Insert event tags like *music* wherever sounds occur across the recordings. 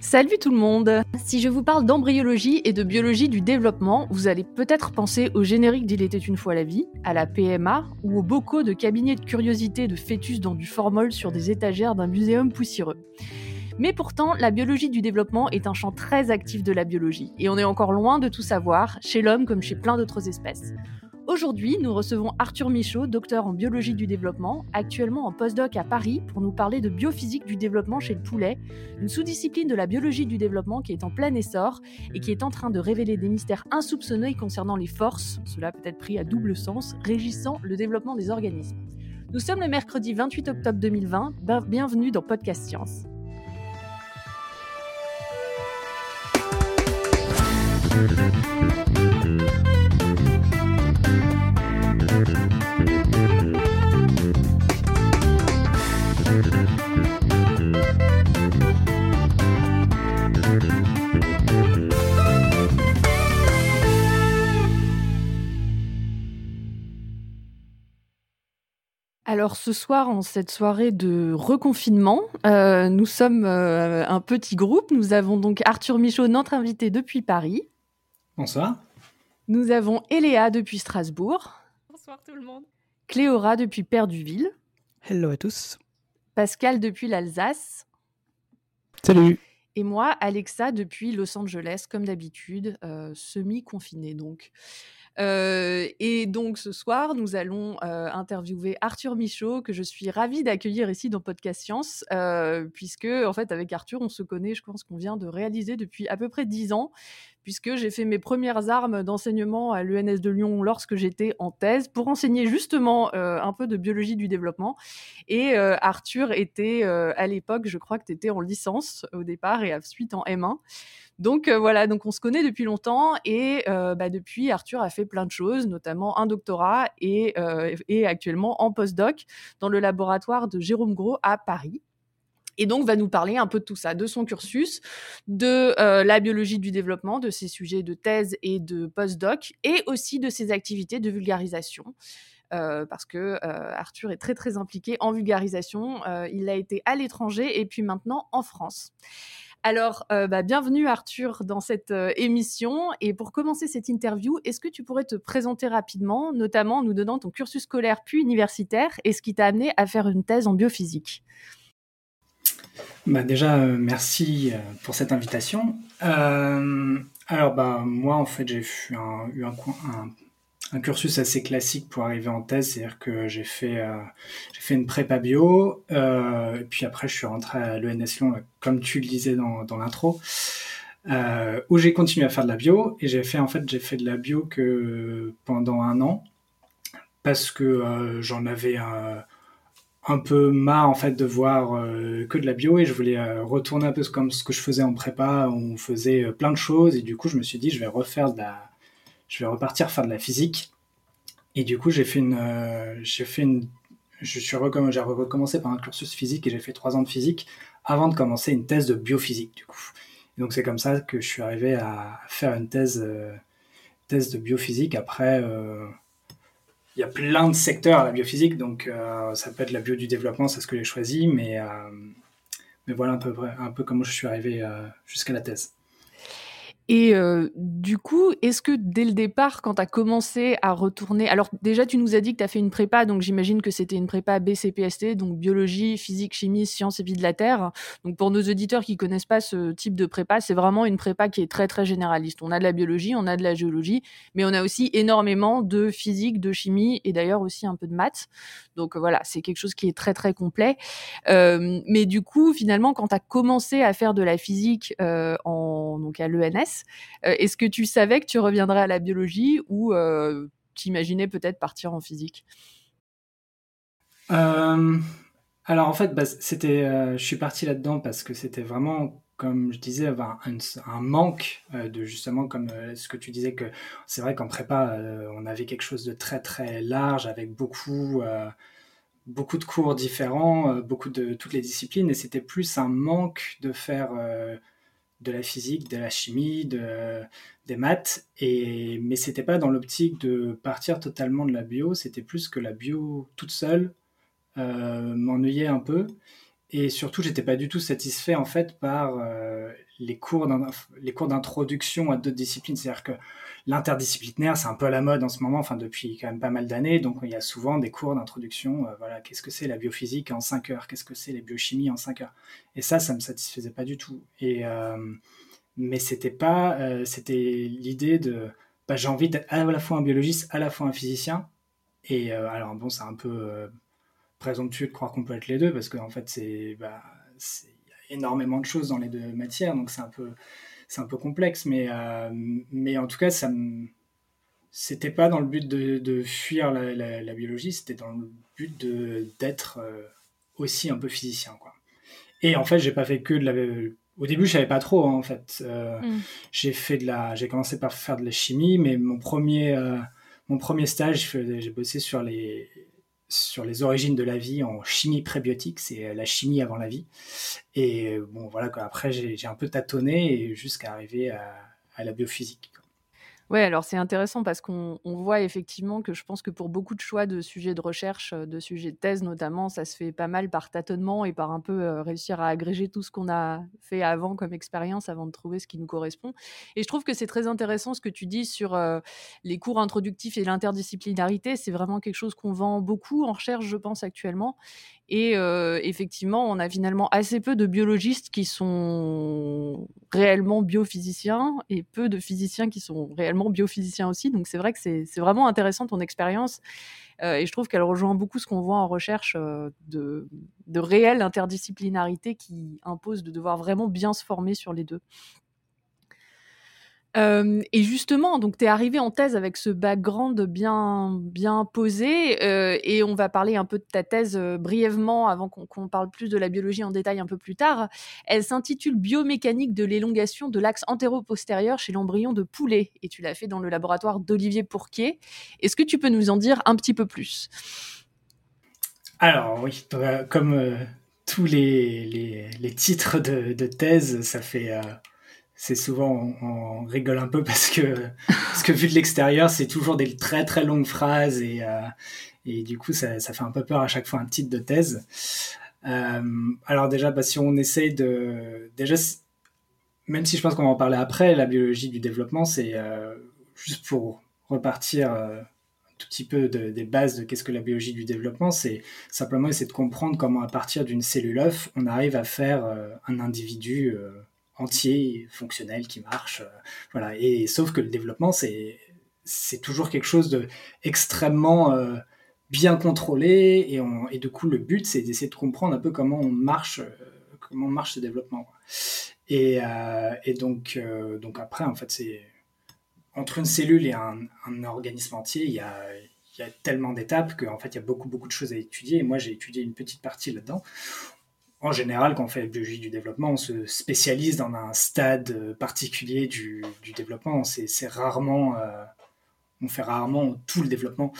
Salut tout le monde Si je vous parle d'embryologie et de biologie du développement, vous allez peut-être penser au générique d'Il était une fois la vie, à la PMA ou aux bocaux de cabinets de curiosité de fœtus dans du formol sur des étagères d'un muséum poussiéreux. Mais pourtant, la biologie du développement est un champ très actif de la biologie, et on est encore loin de tout savoir, chez l'homme comme chez plein d'autres espèces. Aujourd'hui, nous recevons Arthur Michaud, docteur en biologie du développement, actuellement en postdoc à Paris, pour nous parler de biophysique du développement chez le poulet, une sous-discipline de la biologie du développement qui est en plein essor et qui est en train de révéler des mystères insoupçonnés concernant les forces, cela peut être pris à double sens, régissant le développement des organismes. Nous sommes le mercredi 28 octobre 2020, bienvenue dans Podcast Science. Alors ce soir, en cette soirée de reconfinement, euh, nous sommes euh, un petit groupe. Nous avons donc Arthur Michaud, notre invité depuis Paris. Bonsoir. Nous avons Eléa depuis Strasbourg. Bonsoir tout le monde. Cléora depuis Perduville. Hello à tous. Pascal depuis l'Alsace. Salut. Et moi, Alexa depuis Los Angeles, comme d'habitude, euh, semi-confiné donc. Euh, et donc ce soir, nous allons euh, interviewer Arthur Michaud, que je suis ravie d'accueillir ici dans Podcast Science, euh, puisque en fait avec Arthur, on se connaît, je pense qu'on vient de réaliser depuis à peu près dix ans, puisque j'ai fait mes premières armes d'enseignement à l'ENS de Lyon lorsque j'étais en thèse pour enseigner justement un peu de biologie du développement. Et Arthur était à l'époque, je crois que tu étais en licence au départ et ensuite en M1. Donc euh, voilà, donc on se connaît depuis longtemps et euh, bah, depuis Arthur a fait plein de choses, notamment un doctorat et, euh, et actuellement en postdoc dans le laboratoire de Jérôme Gros à Paris et donc va nous parler un peu de tout ça, de son cursus, de la biologie du développement, de ses sujets de thèse et de postdoc, et aussi de ses activités de vulgarisation. parce que Arthur est très très impliqué en vulgarisation. il a été à l'étranger et puis maintenant en France. Alors, euh, bah, bienvenue Arthur dans cette euh, émission. Et pour commencer cette interview, est-ce que tu pourrais te présenter rapidement, notamment en nous donnant ton cursus scolaire puis universitaire et ce qui t'a amené à faire une thèse en biophysique? Bah déjà, euh, merci pour cette invitation. alors, bah, moi, en fait, j'ai eu un, cursus assez classique pour arriver en thèse, c'est-à-dire que j'ai fait, euh, fait une prépa bio, euh, et puis après je suis rentré à l'ENS Lyon, comme tu le disais dans, dans l'intro, euh, où j'ai continué à faire de la bio, et j'ai fait en fait fait de la bio que pendant un an, parce que euh, j'en avais un, un, peu marre en fait de voir euh, que de la bio, et je voulais retourner un peu comme ce que je faisais en prépa, on faisait plein de choses, et du coup je me suis dit je vais refaire de la je vais repartir faire de la physique. Et du coup, j'ai fait une, euh, j'ai fait une, je suis j'ai recommencé par un cursus physique et j'ai fait trois ans de physique avant de commencer une thèse de biophysique. Du coup, donc c'est comme ça que je suis arrivé à faire une thèse, euh, thèse de biophysique. Après, euh, il y a plein de secteurs à la biophysique, donc ça peut être la bio du développement, c'est ce que j'ai choisi, mais mais voilà un peu un peu comment je suis arrivé jusqu'à la thèse. Et du coup, est-ce que dès le départ, quand tu as commencé à retourner, alors déjà tu nous as dit que tu as fait une prépa, donc j'imagine que c'était une prépa BCPST, donc biologie, physique, chimie, sciences et vie de la Terre. Donc pour nos auditeurs qui connaissent pas ce type de prépa, c'est vraiment une prépa qui est très très généraliste. On a de la biologie, on a de la géologie, mais on a aussi énormément de physique, de chimie et d'ailleurs aussi un peu de maths. Donc voilà, c'est quelque chose qui est très très complet. mais du coup, finalement, quand tu as commencé à faire de la physique en, donc à l'ENS, euh, est-ce que tu savais que tu reviendrais à la biologie ou euh, tu imaginais peut-être partir en physique? Euh, Alors en fait, bah, c'était, je suis parti là-dedans parce que c'était vraiment comme je disais, un, un, manque de justement comme ce que tu disais que c'est vrai qu'en prépa, on avait quelque chose de très très large avec beaucoup beaucoup de cours différents, beaucoup de toutes les disciplines, et c'était plus un manque de faire de la physique, de la chimie, de, des maths, et, mais c'était pas dans l'optique de partir totalement de la bio, c'était plus que la bio toute seule m'ennuyait un peu. Et surtout, j'étais pas du tout satisfait en fait par les cours d'introduction à d'autres disciplines. C'est-à-dire que l'interdisciplinaire, c'est un peu à la mode en ce moment, enfin depuis quand même pas mal d'années. Donc il y a souvent des cours d'introduction. Euh, voilà, qu'est-ce que c'est la biophysique en 5 heures? Qu'est-ce que c'est la biochimie en 5 heures? Et ça, ça me satisfaisait pas du tout. Et euh, mais c'était pas, euh, c'était l'idée de, bah, j'ai envie d'être à la fois un biologiste, à la fois un physicien. Et alors bon, c'est un peu présomptueux de croire qu'on peut être les deux parce qu'en fait c'est bah, énormément de choses dans les deux matières, donc c'est un peu, c'est un peu complexe, mais, euh, mais en tout cas, ça c'était pas dans le but de, fuir la, biologie, c'était dans le but de, d'être euh, aussi un peu physicien, quoi. Et en fait, j'ai pas fait que de la. Au début, je savais pas trop, hein, en fait. Euh, mm. J'ai fait de la. J'ai commencé par faire de la chimie, mais mon premier, mon premier stage, j'ai bossé sur les sur les origines de la vie en chimie prébiotique, c'est euh, la chimie avant la vie. Et euh, bon, voilà, après j'ai un peu tâtonné jusqu'à arriver à la biophysique. Ouais, alors c'est intéressant parce qu'on voit effectivement que je pense que pour beaucoup de choix de sujets de recherche, euh, de sujets de thèse notamment, ça se fait pas mal par tâtonnement et par un peu euh, réussir à agréger tout ce qu'on a fait avant comme expérience avant de trouver ce qui nous correspond. Et je trouve que c'est très intéressant ce que tu dis sur euh, les cours introductifs et l'interdisciplinarité. C'est vraiment quelque chose qu'on vend beaucoup en recherche, je pense, actuellement. Et effectivement, on a finalement assez peu de biologistes qui sont réellement biophysiciens et peu de physiciens qui sont réellement biophysiciens aussi. Donc c'est vrai que c'est vraiment intéressant ton expérience. et je trouve qu'elle rejoint beaucoup ce qu'on voit en recherche de, de réelle interdisciplinarité qui impose de devoir vraiment bien se former sur les deux et justement, donc tu es arrivé en thèse avec ce background bien, bien posé, et on va parler un peu de ta thèse brièvement avant qu'on parle plus de la biologie en détail un peu plus tard. Elle s'intitule Biomécanique de l'élongation de l'axe antéro-postérieur chez l'embryon de poulet, et tu l'as fait dans le laboratoire d'Olivier Pourquier. Est-ce que tu peux nous en dire un petit peu plus? Alors oui, euh, comme tous les, les, titres de, de, thèse, ça fait c'est souvent on, rigole un peu parce que parce que vu de l'extérieur c'est toujours des très très longues phrases et euh, et du coup ça, ça, fait un peu peur à chaque fois un titre de thèse. Euh, alors déjà bah, si on essaye de déjà même si je pense qu'on va en parler après la biologie du développement c'est euh, juste pour repartir un tout petit peu des bases de qu'est-ce que la biologie du développement c'est simplement essayer de comprendre comment à partir d'une cellule œuf on arrive à faire un individu entier, fonctionnel, qui marche. Euh, voilà. Et sauf que le développement, c'est c'est toujours quelque chose de extrêmement euh, bien contrôlé et, on, et du coup le but c'est d'essayer de comprendre un peu comment on marche euh, comment marche ce développement et, et donc donc après en fait c'est entre une cellule et un, organisme entier il y a, il y a tellement d'étapes qu'en fait il y a beaucoup beaucoup de choses à étudier et moi j'ai étudié une petite partie là-dedans en général, quand on fait la biologie du développement, on se spécialise dans un stade particulier du, développement. C'est rarement, euh, on fait rarement tout le développement.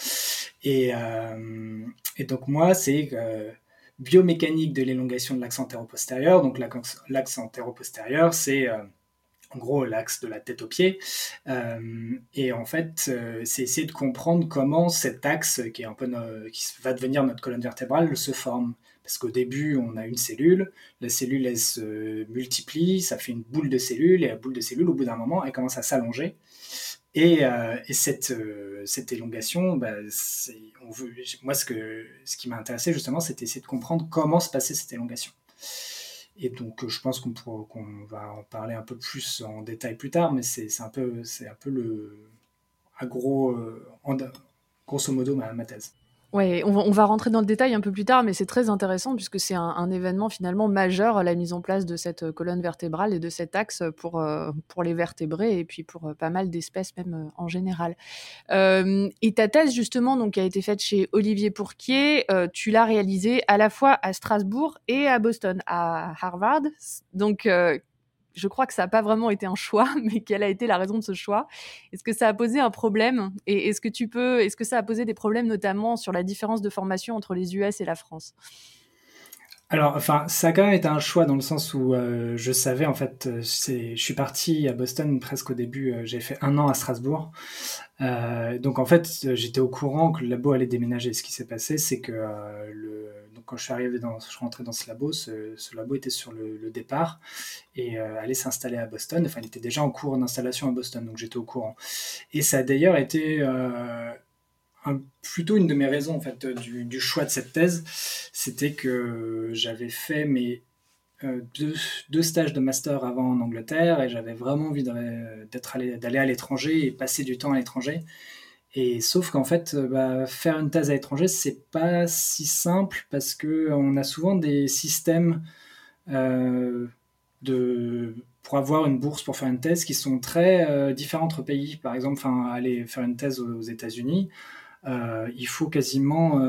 Et, euh, donc moi, c'est euh, biomécanique de l'élongation de l'axe antéro-postérieur. Donc l'axe antéro-postérieur, c'est en gros l'axe de la tête aux pieds. et en fait, c'est essayer de comprendre comment cet axe, qui est un peu qui va devenir notre colonne vertébrale, se forme. Parce qu'au début, on a une cellule, la cellule, elle se multiplie, ça fait une boule de cellules, et la boule de cellules, au bout d'un moment, elle commence à s'allonger. Et, euh, cette, euh, cette élongation, bah, moi, ce, qui m'a intéressé, justement, c'était essayer de comprendre comment se passait cette élongation. Et donc, je pense qu'on va en parler un peu plus en détail plus tard, mais c'est un, peu, le, euh, grosso modo, ma thèse. Ouais, on va, rentrer dans le détail un peu plus tard, mais c'est très intéressant puisque c'est un, événement finalement majeur, la mise en place de cette euh, colonne vertébrale et de cet axe pour, euh, pour les vertébrés et puis pour euh, pas mal d'espèces même en général. et ta thèse justement, donc, qui a été faite chez Olivier Pourquier, tu l'as réalisée à la fois à Strasbourg et à Boston, à Harvard. Donc, je crois que ça n'a pas vraiment été un choix, *laughs* mais quelle a été la raison de ce choix? Est-ce que ça a posé un problème? Et est-ce que tu peux, est-ce que ça a posé des problèmes notamment sur la différence de formation entre les US et la France? Alors, enfin, ça a quand même été un choix dans le sens où euh, je savais, en fait, euh, je suis parti à Boston presque au début, euh, j'ai fait un an à Strasbourg. Donc, en fait, j'étais au courant que le labo allait déménager. Ce qui s'est passé, c'est que le, quand je suis arrivé dans, je rentrais dans ce labo, ce, labo était sur le, départ et allait s'installer à Boston. Enfin, il était déjà en cours d'installation à Boston, donc j'étais au courant. Et ça a d'ailleurs été plutôt une de mes raisons en fait du choix de cette thèse, c'était que j'avais fait mes euh, deux, stages de master avant en Angleterre et j'avais vraiment envie d'aller à l'étranger et passer du temps à l'étranger. Et sauf qu'en fait, euh, bah, faire une thèse à l'étranger, c'est pas si simple parce que on a souvent des systèmes euh, de pour avoir une bourse pour faire une thèse qui sont très différents entre pays. Par exemple, aller faire une thèse aux États-Unis, il faut quasiment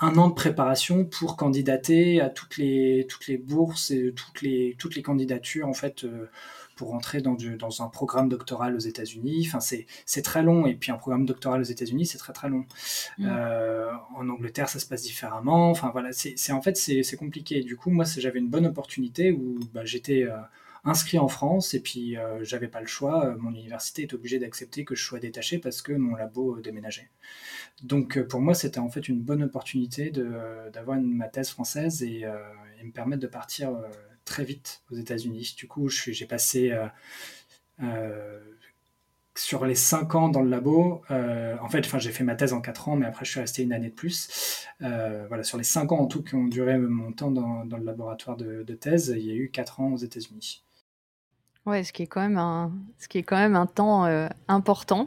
un an de préparation pour candidater à toutes les, toutes les bourses et toutes les, toutes les candidatures en fait euh, pour rentrer dans, dans un programme doctoral aux États-Unis. Enfin, c'est très long et puis un programme doctoral aux États-Unis c'est très très long. Mm. Euh, en Angleterre ça se passe différemment. Enfin voilà, c'est en fait c'est compliqué. Du coup moi j'avais une bonne opportunité où bah, j'étais euh, inscrit en France et puis j'avais pas le choix. Mon université est obligée d'accepter que je sois détaché parce que mon labo déménageait. Donc euh, pour moi, c'était en fait une bonne opportunité d'avoir ma thèse française et, euh, me permettre de partir euh, très vite aux États-Unis. Du coup, j'ai passé sur les 5 ans dans le labo, en fait, j'ai fait ma thèse en 4 ans, mais après, je suis resté une année de plus. voilà, sur les 5 ans en tout qui ont duré mon temps dans, le laboratoire de, de, thèse, il y a eu 4 ans aux États-Unis. Ouais, ce qui est quand même un, ce qui est quand même un temps euh, important.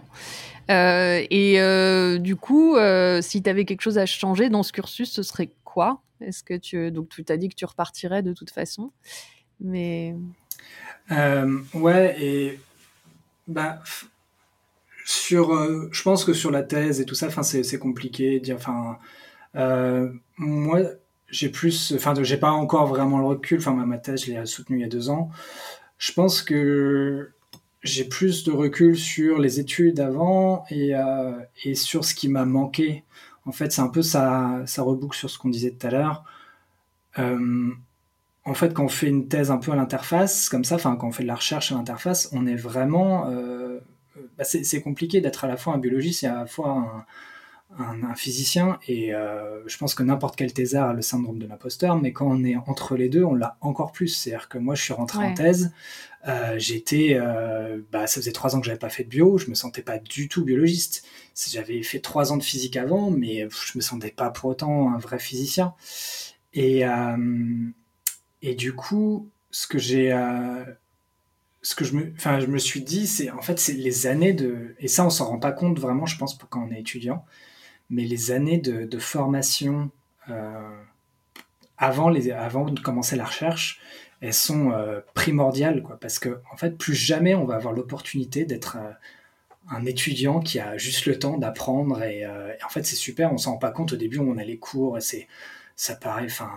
Euh, et euh, du coup, si tu avais quelque chose à changer dans ce cursus, ce serait quoi? Est-ce que tu donc tu t'as dit que tu repartirais de toute façon, mais ouais et bah sur, je pense que sur la thèse et tout ça, enfin c'est compliqué. Enfin moi j'ai plus, enfin j'ai pas encore vraiment le recul. Enfin ma thèse je l'ai soutenue il y a deux ans. Je pense que j'ai plus de recul sur les études avant et, euh, et sur ce qui m'a manqué. En fait, c'est un peu ça, ça reboucle sur ce qu'on disait tout à l'heure. Euh, en fait, quand on fait une thèse un peu à l'interface, comme ça, enfin, quand on fait de la recherche à l'interface, on est vraiment. Euh, bah, c'est compliqué d'être à la fois un biologiste et à la fois un, un, physicien et euh, je pense que n'importe quel thésard a le syndrome de l'imposteur, mais quand on est entre les deux, on l'a encore plus. C'est-à-dire que moi, je suis rentré en thèse, euh, j'étais, euh, bah, ça faisait trois ans que j'avais pas fait de bio, je me sentais pas du tout biologiste. J'avais fait trois ans de physique avant, mais je me sentais pas pour autant un vrai physicien. Et, et du coup, ce que j'ai ce que je me, enfin, je me suis dit, c'est en fait, c'est les années de, et ça, on s'en rend pas compte vraiment, je pense, quand on est étudiant, mais les années de, formation euh, avant, avant de commencer la recherche, elles sont euh, primordiales, quoi, parce que en fait, plus jamais on va avoir l'opportunité d'être euh, un étudiant qui a juste le temps d'apprendre et, en fait c'est super, on s'en rend pas compte. Au début, on a les cours et c'est ça paraît, enfin,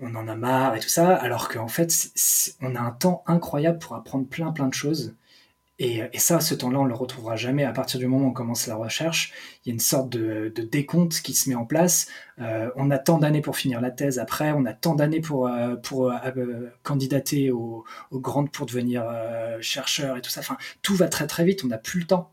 on en a marre et tout ça, alors qu'en fait on a un temps incroyable pour apprendre plein plein de choses et, ça, ce temps-là, on le retrouvera jamais. À partir du moment où on commence la recherche, il y a une sorte de, décompte qui se met en place. Euh, on a tant d'années pour finir la thèse. Après, on a tant d'années pour, euh, pour euh, candidater aux, grandes pour devenir chercheur et tout ça. Enfin, tout va très très vite. On n'a plus le temps.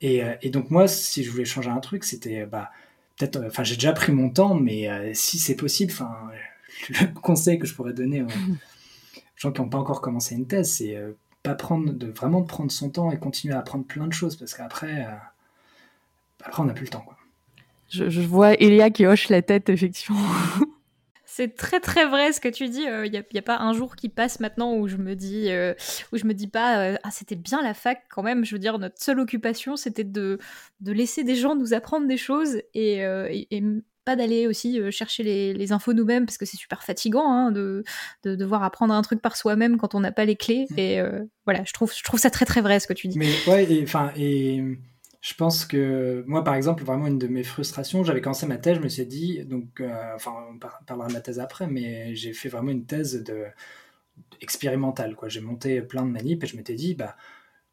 Et, donc moi, si je voulais changer un truc, c'était bah, peut-être. Enfin, j'ai déjà pris mon temps, mais si c'est possible, enfin, *laughs* le conseil que je pourrais donner aux *laughs* gens qui n'ont pas encore commencé une thèse, c'est prendre, de vraiment prendre son temps et continuer à apprendre plein de choses parce qu'après, euh, après on n'a plus le temps. Quoi. Je, vois Elia qui hoche la tête, effectivement. *laughs* C'est très très vrai ce que tu dis. Il euh, n'y a, pas un jour qui passe maintenant où je me dis, euh, où je me dis pas, ah c'était bien la fac quand même. Je veux dire, notre seule occupation c'était de, de laisser des gens nous apprendre des choses et, et pas d'aller aussi euh, chercher les, infos nous-mêmes parce que c'est super fatigant hein, de, devoir apprendre un truc par soi-même quand on n'a pas les clés. Mm. Et euh, voilà, je trouve, je trouve ça très très vrai ce que tu dis. Mais ouais, enfin, et, je pense que moi, par exemple, vraiment une de mes frustrations, j'avais commencé ma thèse, je me suis dit, donc, euh, enfin, on parlera de la thèse après, mais j'ai fait vraiment une thèse de expérimentale, quoi. J'ai monté plein de manips et je m'étais dit, bah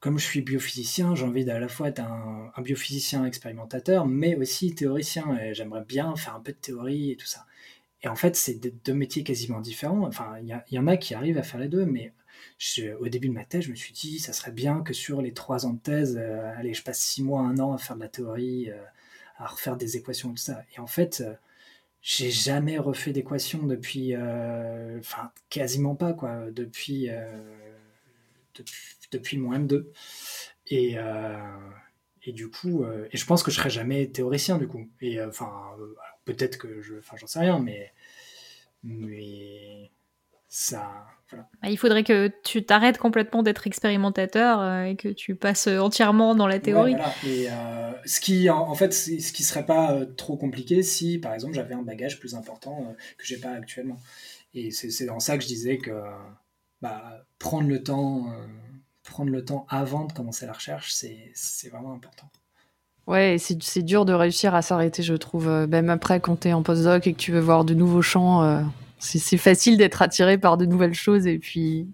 comme je suis biophysicien, j'ai envie à la fois être un, biophysicien expérimentateur, mais aussi théoricien. Et j'aimerais bien faire un peu de théorie et tout ça. Et en fait, c'est deux métiers quasiment différents. Enfin, il y, en a qui arrivent à faire les deux, mais au début de ma thèse, je me suis dit, ça serait bien que sur les trois ans de thèse, euh, allez, je passe six mois, un an à faire de la théorie, euh, à refaire des équations et tout ça. Et en fait, euh, j'ai jamais refait d'équation depuis, enfin quasiment pas quoi, depuis, depuis, mon M2. Et, et du coup, et je pense que je serai jamais théoricien du coup. Et enfin, peut-être que je, enfin j'en sais rien, mais mais ça. Bah, il faudrait que tu t'arrêtes complètement d'être expérimentateur euh, et que tu passes entièrement dans la théorie. Et euh, ce qui, en, fait, ce qui serait pas euh, trop compliqué si, par exemple, j'avais un bagage plus important que j'ai pas actuellement. Et c'est dans ça que je disais que bah, prendre le temps, prendre le temps avant de commencer la recherche, c'est vraiment important. Ouais, c'est dur de réussir à s'arrêter, je trouve. Même après, quand tu es en postdoc et que tu veux voir de nouveaux champs, c'est facile d'être attiré par de nouvelles choses et puis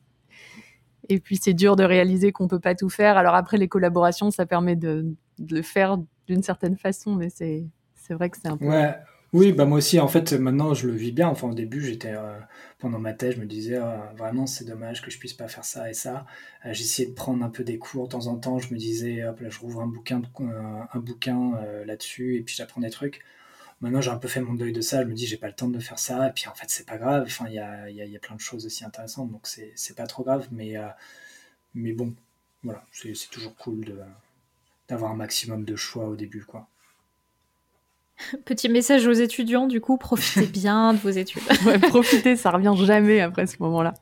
et puis c'est dur de réaliser qu'on peut pas tout faire. Alors après les collaborations, ça permet de, de le faire d'une certaine façon, mais c'est c'est vrai que c'est un peu. Ouais. Oui, bah moi aussi, en fait, maintenant, je le vis bien. Enfin, au début, j'étais euh, pendant ma thèse, je me disais euh, vraiment, c'est dommage que je puisse pas faire ça et ça. Euh, j'essayais de prendre un peu des cours de temps en temps. Je me disais, hop, là, je rouvre un bouquin, un bouquin là-dessus et puis j'apprends des trucs. Maintenant, j'ai un peu fait mon deuil de ça. Je me dis, j'ai pas le temps de faire ça. Et puis, en fait, c'est pas grave. Enfin, il y a, y, plein de choses aussi intéressantes. Donc, c'est pas trop grave. Mais, mais bon, voilà. C'est toujours cool d'avoir un maximum de choix au début, quoi. *laughs* Petit message aux étudiants, du coup, profitez *laughs* bien de vos études. *laughs* ouais, profitez, ça revient jamais après ce moment-là.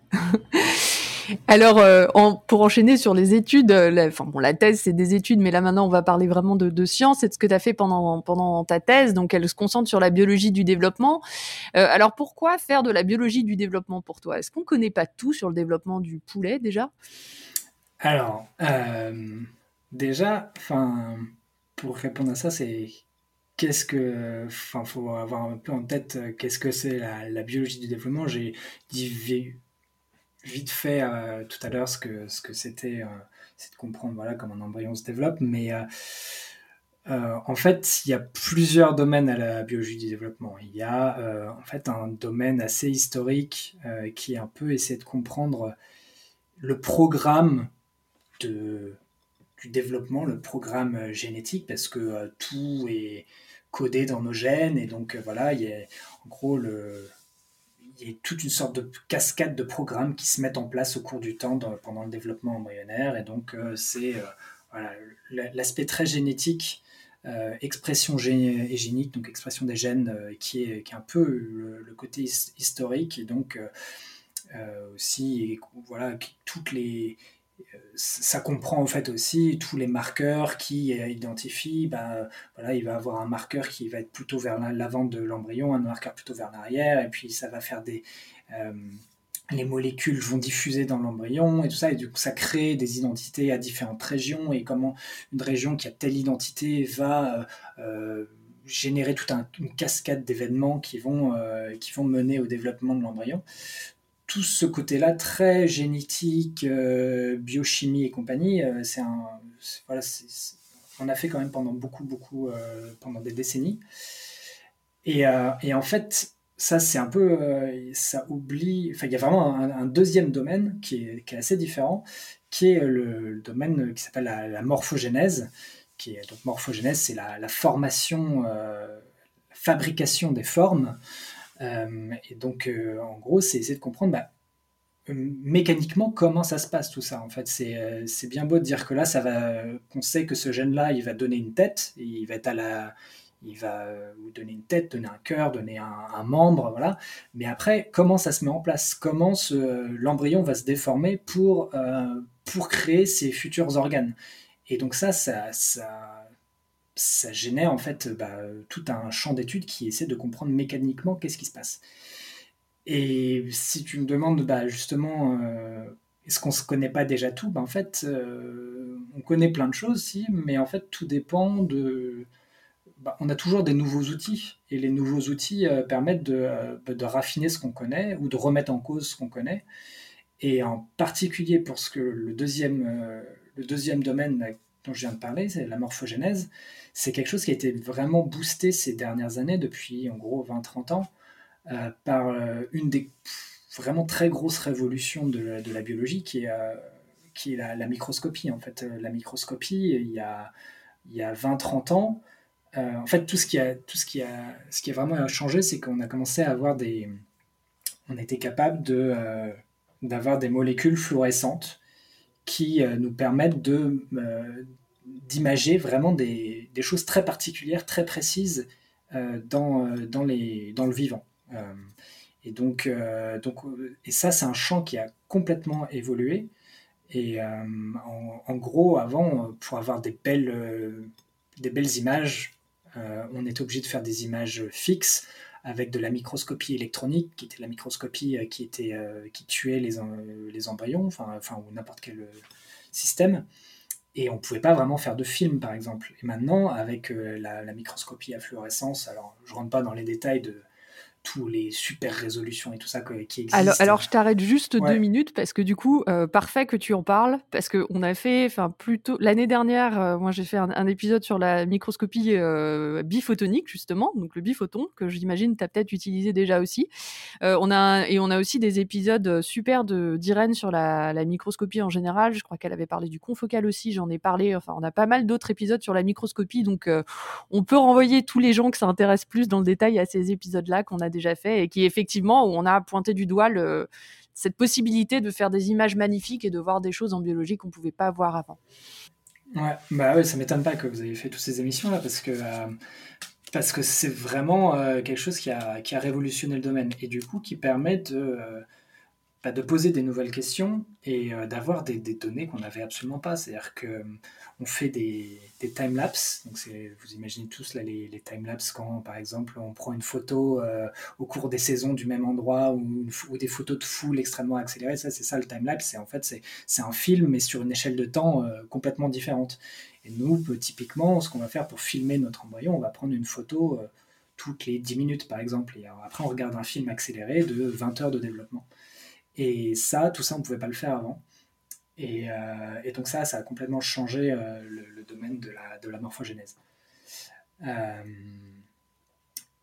Alors, euh, pour enchaîner sur les études, euh, la, enfin bon, la thèse c'est des études, mais là maintenant on va parler vraiment de, de sciences et de ce que tu as fait pendant pendant ta thèse. Donc, elle se concentre sur la biologie du développement. Euh, alors, pourquoi faire de la biologie du développement pour toi? Est-ce qu'on connaît pas tout sur le développement du poulet déjà? Alors, déjà, enfin, pour répondre à ça, c'est qu'est-ce que, enfin, faut avoir un peu en tête qu'est-ce que c'est la, biologie du développement. J'ai dit vite fait euh, tout à l'heure ce que ce que c'était, euh, c'est de comprendre voilà comment un embryon se développe, mais euh, en fait, il y a plusieurs domaines à la biologie du développement. Il y a en fait un domaine assez historique qui est un peu essayer de comprendre le programme de, du développement, le programme génétique, parce que tout est codé dans nos gènes, et donc voilà, il y a en gros le, il y a toute une sorte de cascade de programmes qui se mettent en place au cours du temps pendant le développement embryonnaire. Et donc, euh, c'est euh, l'aspect très génétique, euh, expression génique, donc expression des gènes, qui, est, qui est un peu le, côté historique. Et donc, aussi, voilà, toutes les ça comprend en fait aussi tous les marqueurs qui identifient, ben, voilà, il va avoir un marqueur qui va être plutôt vers l'avant de l'embryon, un marqueur plutôt vers l'arrière, et puis ça va faire des... Euh, les molécules vont diffuser dans l'embryon et tout ça, et du coup ça crée des identités à différentes régions, et comment une région qui a telle identité va... Euh, euh, générer toute une cascade d'événements qui, qui vont mener au développement de l'embryon tout ce côté-là très génétique, euh, biochimie et compagnie, euh, c'est on a fait quand même pendant beaucoup, beaucoup, euh, pendant des décennies. Et, en fait, ça c'est un peu, ça oublie, enfin il y a vraiment un, deuxième domaine qui est, assez différent, qui est le, domaine qui s'appelle la, morphogénèse, qui est donc morphogénèse, c'est la, la, formation, la fabrication des formes. Euh, et donc, euh, en gros, c'est essayer de comprendre bah, euh, mécaniquement comment ça se passe tout ça. En fait, c'est bien beau de dire que là, ça va, qu'on sait que ce gène-là, il va donner une tête, il va donner une tête, donner un cœur, donner un, membre, voilà. Mais après, comment ça se met en place? Comment l'embryon va se déformer pour, pour créer ses futurs organes? Et donc ça, ça ça génère en fait bah, tout un champ d'études qui essaie de comprendre mécaniquement qu'est-ce qui se passe. Et si tu me demandes bah, justement, euh, est-ce qu'on ne se connaît pas déjà tout bah, En fait, euh, on connaît plein de choses, si, mais en fait, tout dépend de... Bah, on a toujours des nouveaux outils, et les nouveaux outils euh, permettent de, de, raffiner ce qu'on connaît ou de remettre en cause ce qu'on connaît. Et en particulier pour ce que le deuxième, le deuxième domaine dont je viens de parler, c'est la morphogénèse, c'est quelque chose qui a été vraiment boosté ces dernières années, depuis en gros 20-30 ans, euh, par euh, une des vraiment très grosses révolutions de, la biologie qui est, euh, qui est la, microscopie. En fait, la microscopie, il y a, il y a 20-30 ans, en fait, tout ce qui a, tout ce qui a, ce qui a vraiment changé, c'est qu'on a commencé à avoir des, on était capable de d'avoir des molécules fluorescentes qui nous permettent de d'imager vraiment des, des, choses très particulières, très précises dans, dans, les, dans le vivant. Et donc, euh, donc, et ça, c'est un champ qui a complètement évolué. Et euh, en, gros, avant, pour avoir des belles, euh, des belles images, on était obligé de faire des images fixes avec de la microscopie électronique, qui était la microscopie qui, était, qui tuait les, les embryons, enfin, enfin ou n'importe quel système. Et on ne pouvait pas vraiment faire de film, par exemple. Et maintenant, avec la, la, microscopie à fluorescence, alors je ne rentre pas dans les détails de, tous les super résolutions et tout ça qui existent. Alors, alors je t'arrête juste deux minutes parce que du coup, euh, parfait que tu en parles parce que on a fait, enfin plutôt l'année dernière, euh, moi j'ai fait un, épisode sur la microscopie euh, biphotonique justement, donc le biphoton que j'imagine tu as peut-être utilisé déjà aussi. on a et on a aussi des épisodes super de d'Irène sur la, la, microscopie en général. Je crois qu'elle avait parlé du confocal aussi, j'en ai parlé. Enfin, on a pas mal d'autres épisodes sur la microscopie, donc on peut renvoyer tous les gens que ça intéresse plus dans le détail à ces épisodes-là qu'on a déjà fait et qui effectivement où on a pointé du doigt cette possibilité de faire des images magnifiques et de voir des choses en biologie qu'on pouvait pas voir avant. Ouais, bah ouais, ça m'étonne pas que vous ayez fait toutes ces émissions là parce que euh, parce que c'est vraiment euh, quelque chose qui a, qui a révolutionné le domaine et du coup qui permet de euh, bah, de poser des nouvelles questions et d'avoir des, données qu'on n'avait absolument pas. C'est-à-dire que on fait des, des time-lapse. Donc vous imaginez tous là, les, les time-lapse quand, par exemple, on prend une photo euh, au cours des saisons du même endroit ou, des photos de foule extrêmement accélérées. Ça, c'est ça le time-lapse. En fait, c'est un film, mais sur une échelle de temps euh, complètement différente. Et nous, typiquement, ce qu'on va faire pour filmer notre embryon, on va prendre une photo euh, toutes les 10 minutes, par exemple. Et après, on regarde un film accéléré de 20 heures de développement. Et ça, tout ça, on ne pouvait pas le faire avant. Euh, et, donc ça, ça a complètement changé euh, le, domaine de la, de la morphogénèse. Euh,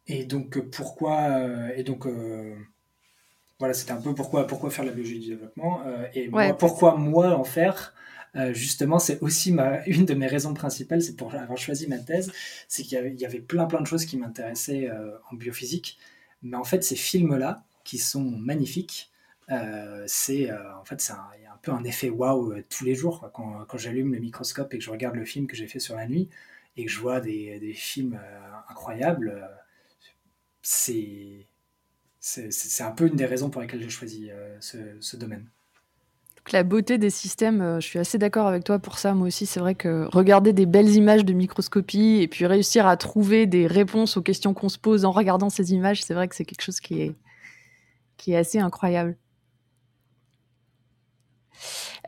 et donc pourquoi et donc voilà, c'était un peu pourquoi pourquoi faire la biologie du développement et pourquoi moi en faire? justement, c'est aussi ma, *laughs* une de mes raisons principales, c'est pour avoir choisi ma thèse, c'est qu'il y, y, avait plein plein de choses qui m'intéressaient en biophysique, mais en fait ces films-là, qui sont magnifiques, c'est en fait c'est un, peu un effet waouh euh, tous les jours. Quand, quand j'allume le microscope et que je regarde le film que j'ai fait sur la nuit et que je vois des, des films euh, incroyables, euh, c'est c'est un peu une des raisons pour lesquelles j'ai choisi ce, domaine. la beauté des systèmes, je suis assez d'accord avec toi pour ça. Moi aussi, c'est vrai que regarder des belles images de microscopie et puis réussir à trouver des réponses aux questions qu'on se pose en regardant ces images, c'est vrai que c'est quelque chose qui est, qui est assez incroyable.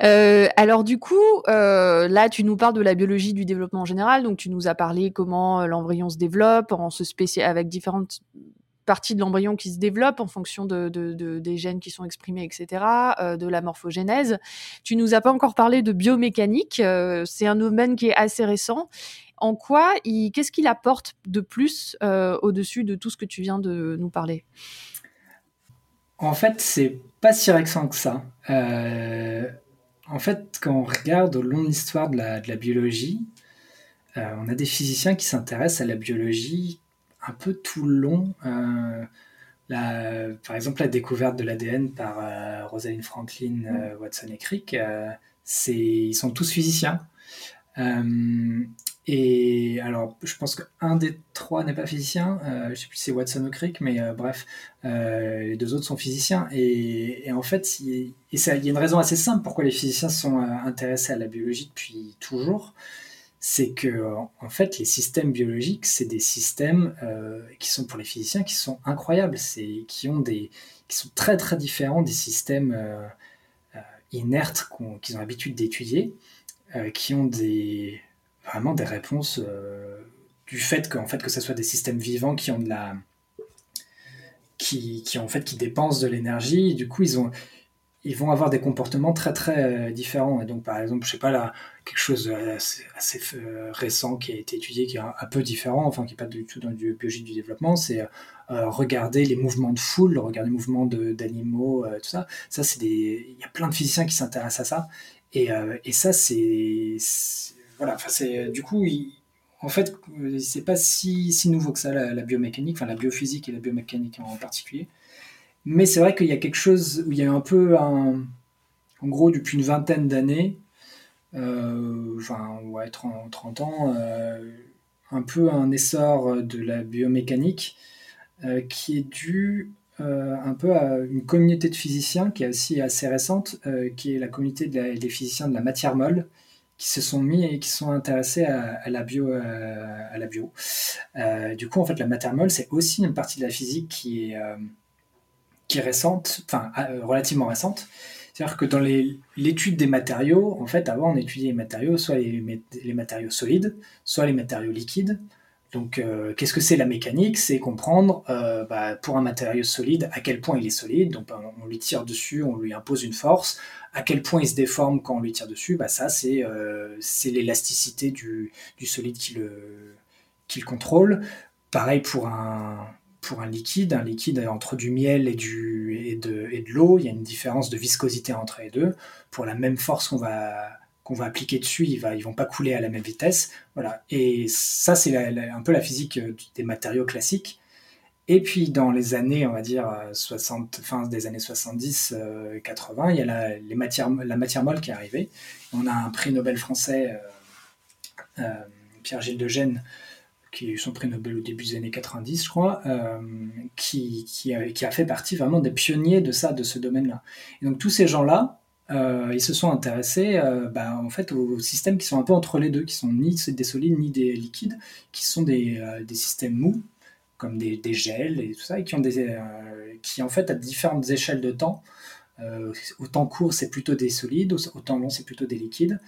Euh, alors du coup, euh, là, tu nous parles de la biologie du développement en général. Donc, tu nous as parlé comment euh, l'embryon se développe, en se avec différentes parties de l'embryon qui se développent en fonction de, des gènes qui sont exprimés, etc., de la morphogénèse. Tu nous as pas encore parlé de biomécanique. c'est un domaine qui est assez récent. En quoi, qu'est-ce qu'il apporte de plus au-dessus de tout ce que tu viens de nous parler? En fait, c'est pas si récent que ça. Euh, en fait, quand on regarde au long de l'histoire de la, biologie, euh, on a des physiciens qui s'intéressent à la biologie un peu tout le long. Euh, par exemple, la découverte de l'ADN par euh, Rosalind Franklin, Watson et Crick, ils sont tous physiciens. Et alors, je pense qu'un des trois n'est pas physicien. Euh, je sais plus si c'est Watson ou Crick, mais euh, bref, euh, les deux autres sont physiciens. Et, en fait, il, y a une raison assez simple pourquoi les physiciens sont intéressés à la biologie depuis toujours. C'est que, en fait, les systèmes biologiques, c'est des systèmes qui sont pour les physiciens qui sont incroyables, c'est qui ont des, qui sont très très différents des systèmes inertes qu'ils ont l'habitude d'étudier, qui ont des vraiment des réponses euh, du fait que, fait, que ce soit des systèmes vivants qui ont de la. qui, qui en fait, qui dépensent de l'énergie. Du coup, ils ont. Ils vont avoir des comportements très très euh, différents. Et donc, par exemple, je sais pas là, quelque chose assez, euh, récent qui a été étudié, qui est un, peu différent, enfin qui n'est pas du tout dans du biologie du développement, c'est regarder les mouvements de foule, regarder les mouvements d'animaux, tout ça. Ça, c'est des. Il y a plein de physiciens qui s'intéressent à ça. Et, et ça, c'est voilà, enfin c'est du coup, en fait, c'est pas si, si, nouveau que ça, la, biomécanique, enfin la biophysique et la biomécanique en particulier. Mais c'est vrai qu'il y a quelque chose où il y a un peu, un, en gros, depuis une vingtaine d'années, euh, enfin, ouais, 30, 30 ans, euh, un peu un essor de la biomécanique euh, qui est dû un peu à une communauté de physiciens qui est aussi assez récente, qui est la communauté des physiciens de la matière molle, qui se sont mis et qui sont intéressés à, la bio. à la bio. du coup, en fait, la matière molle, c'est aussi une partie de la physique qui est, qui est récente, enfin relativement récente, c'est-à-dire que dans l'étude des matériaux, en fait, avant, on étudiait les matériaux, soit les, les matériaux solides, soit les matériaux liquides. Donc, euh, qu'est-ce que c'est la mécanique? C'est comprendre, euh, bah, pour un matériau solide, à quel point il est solide. Donc, bah, on, lui tire dessus, on lui impose une force. À quel point il se déforme quand on lui tire dessus? Bah, Ça, c'est euh, l'élasticité du, du, solide qui le, qui le contrôle. Pareil pour un, pour un liquide, un liquide entre du miel et, du, et de, et de l'eau, il y a une différence de viscosité entre les deux. Pour la même force qu'on va, qu'on va appliquer dessus, ils ne vont pas couler à la même vitesse. Voilà. Et ça, c'est un peu la physique euh, des matériaux classiques. Et puis dans les années, on va dire 60, fin des années 70, 80, euh, il y a la, la matière molle qui est arrivée. On a un prix Nobel français, euh, Pierre-Gilles de Gênes, qui a eu son prix Nobel au début des années 90, je crois, euh, qui, qui, a, fait partie vraiment des pionniers de ça, de ce domaine-là. Et donc tous ces gens-là, euh, ils se sont intéressés euh, bah, en fait aux, systèmes qui sont un peu entre les deux, qui sont ni des solides ni des liquides, qui sont des, des systèmes mous, comme des, gels et tout ça, et qui ont des, qui en fait à différentes échelles de temps euh, au temps court, c'est plutôt des solides, au, temps long, c'est plutôt des liquides.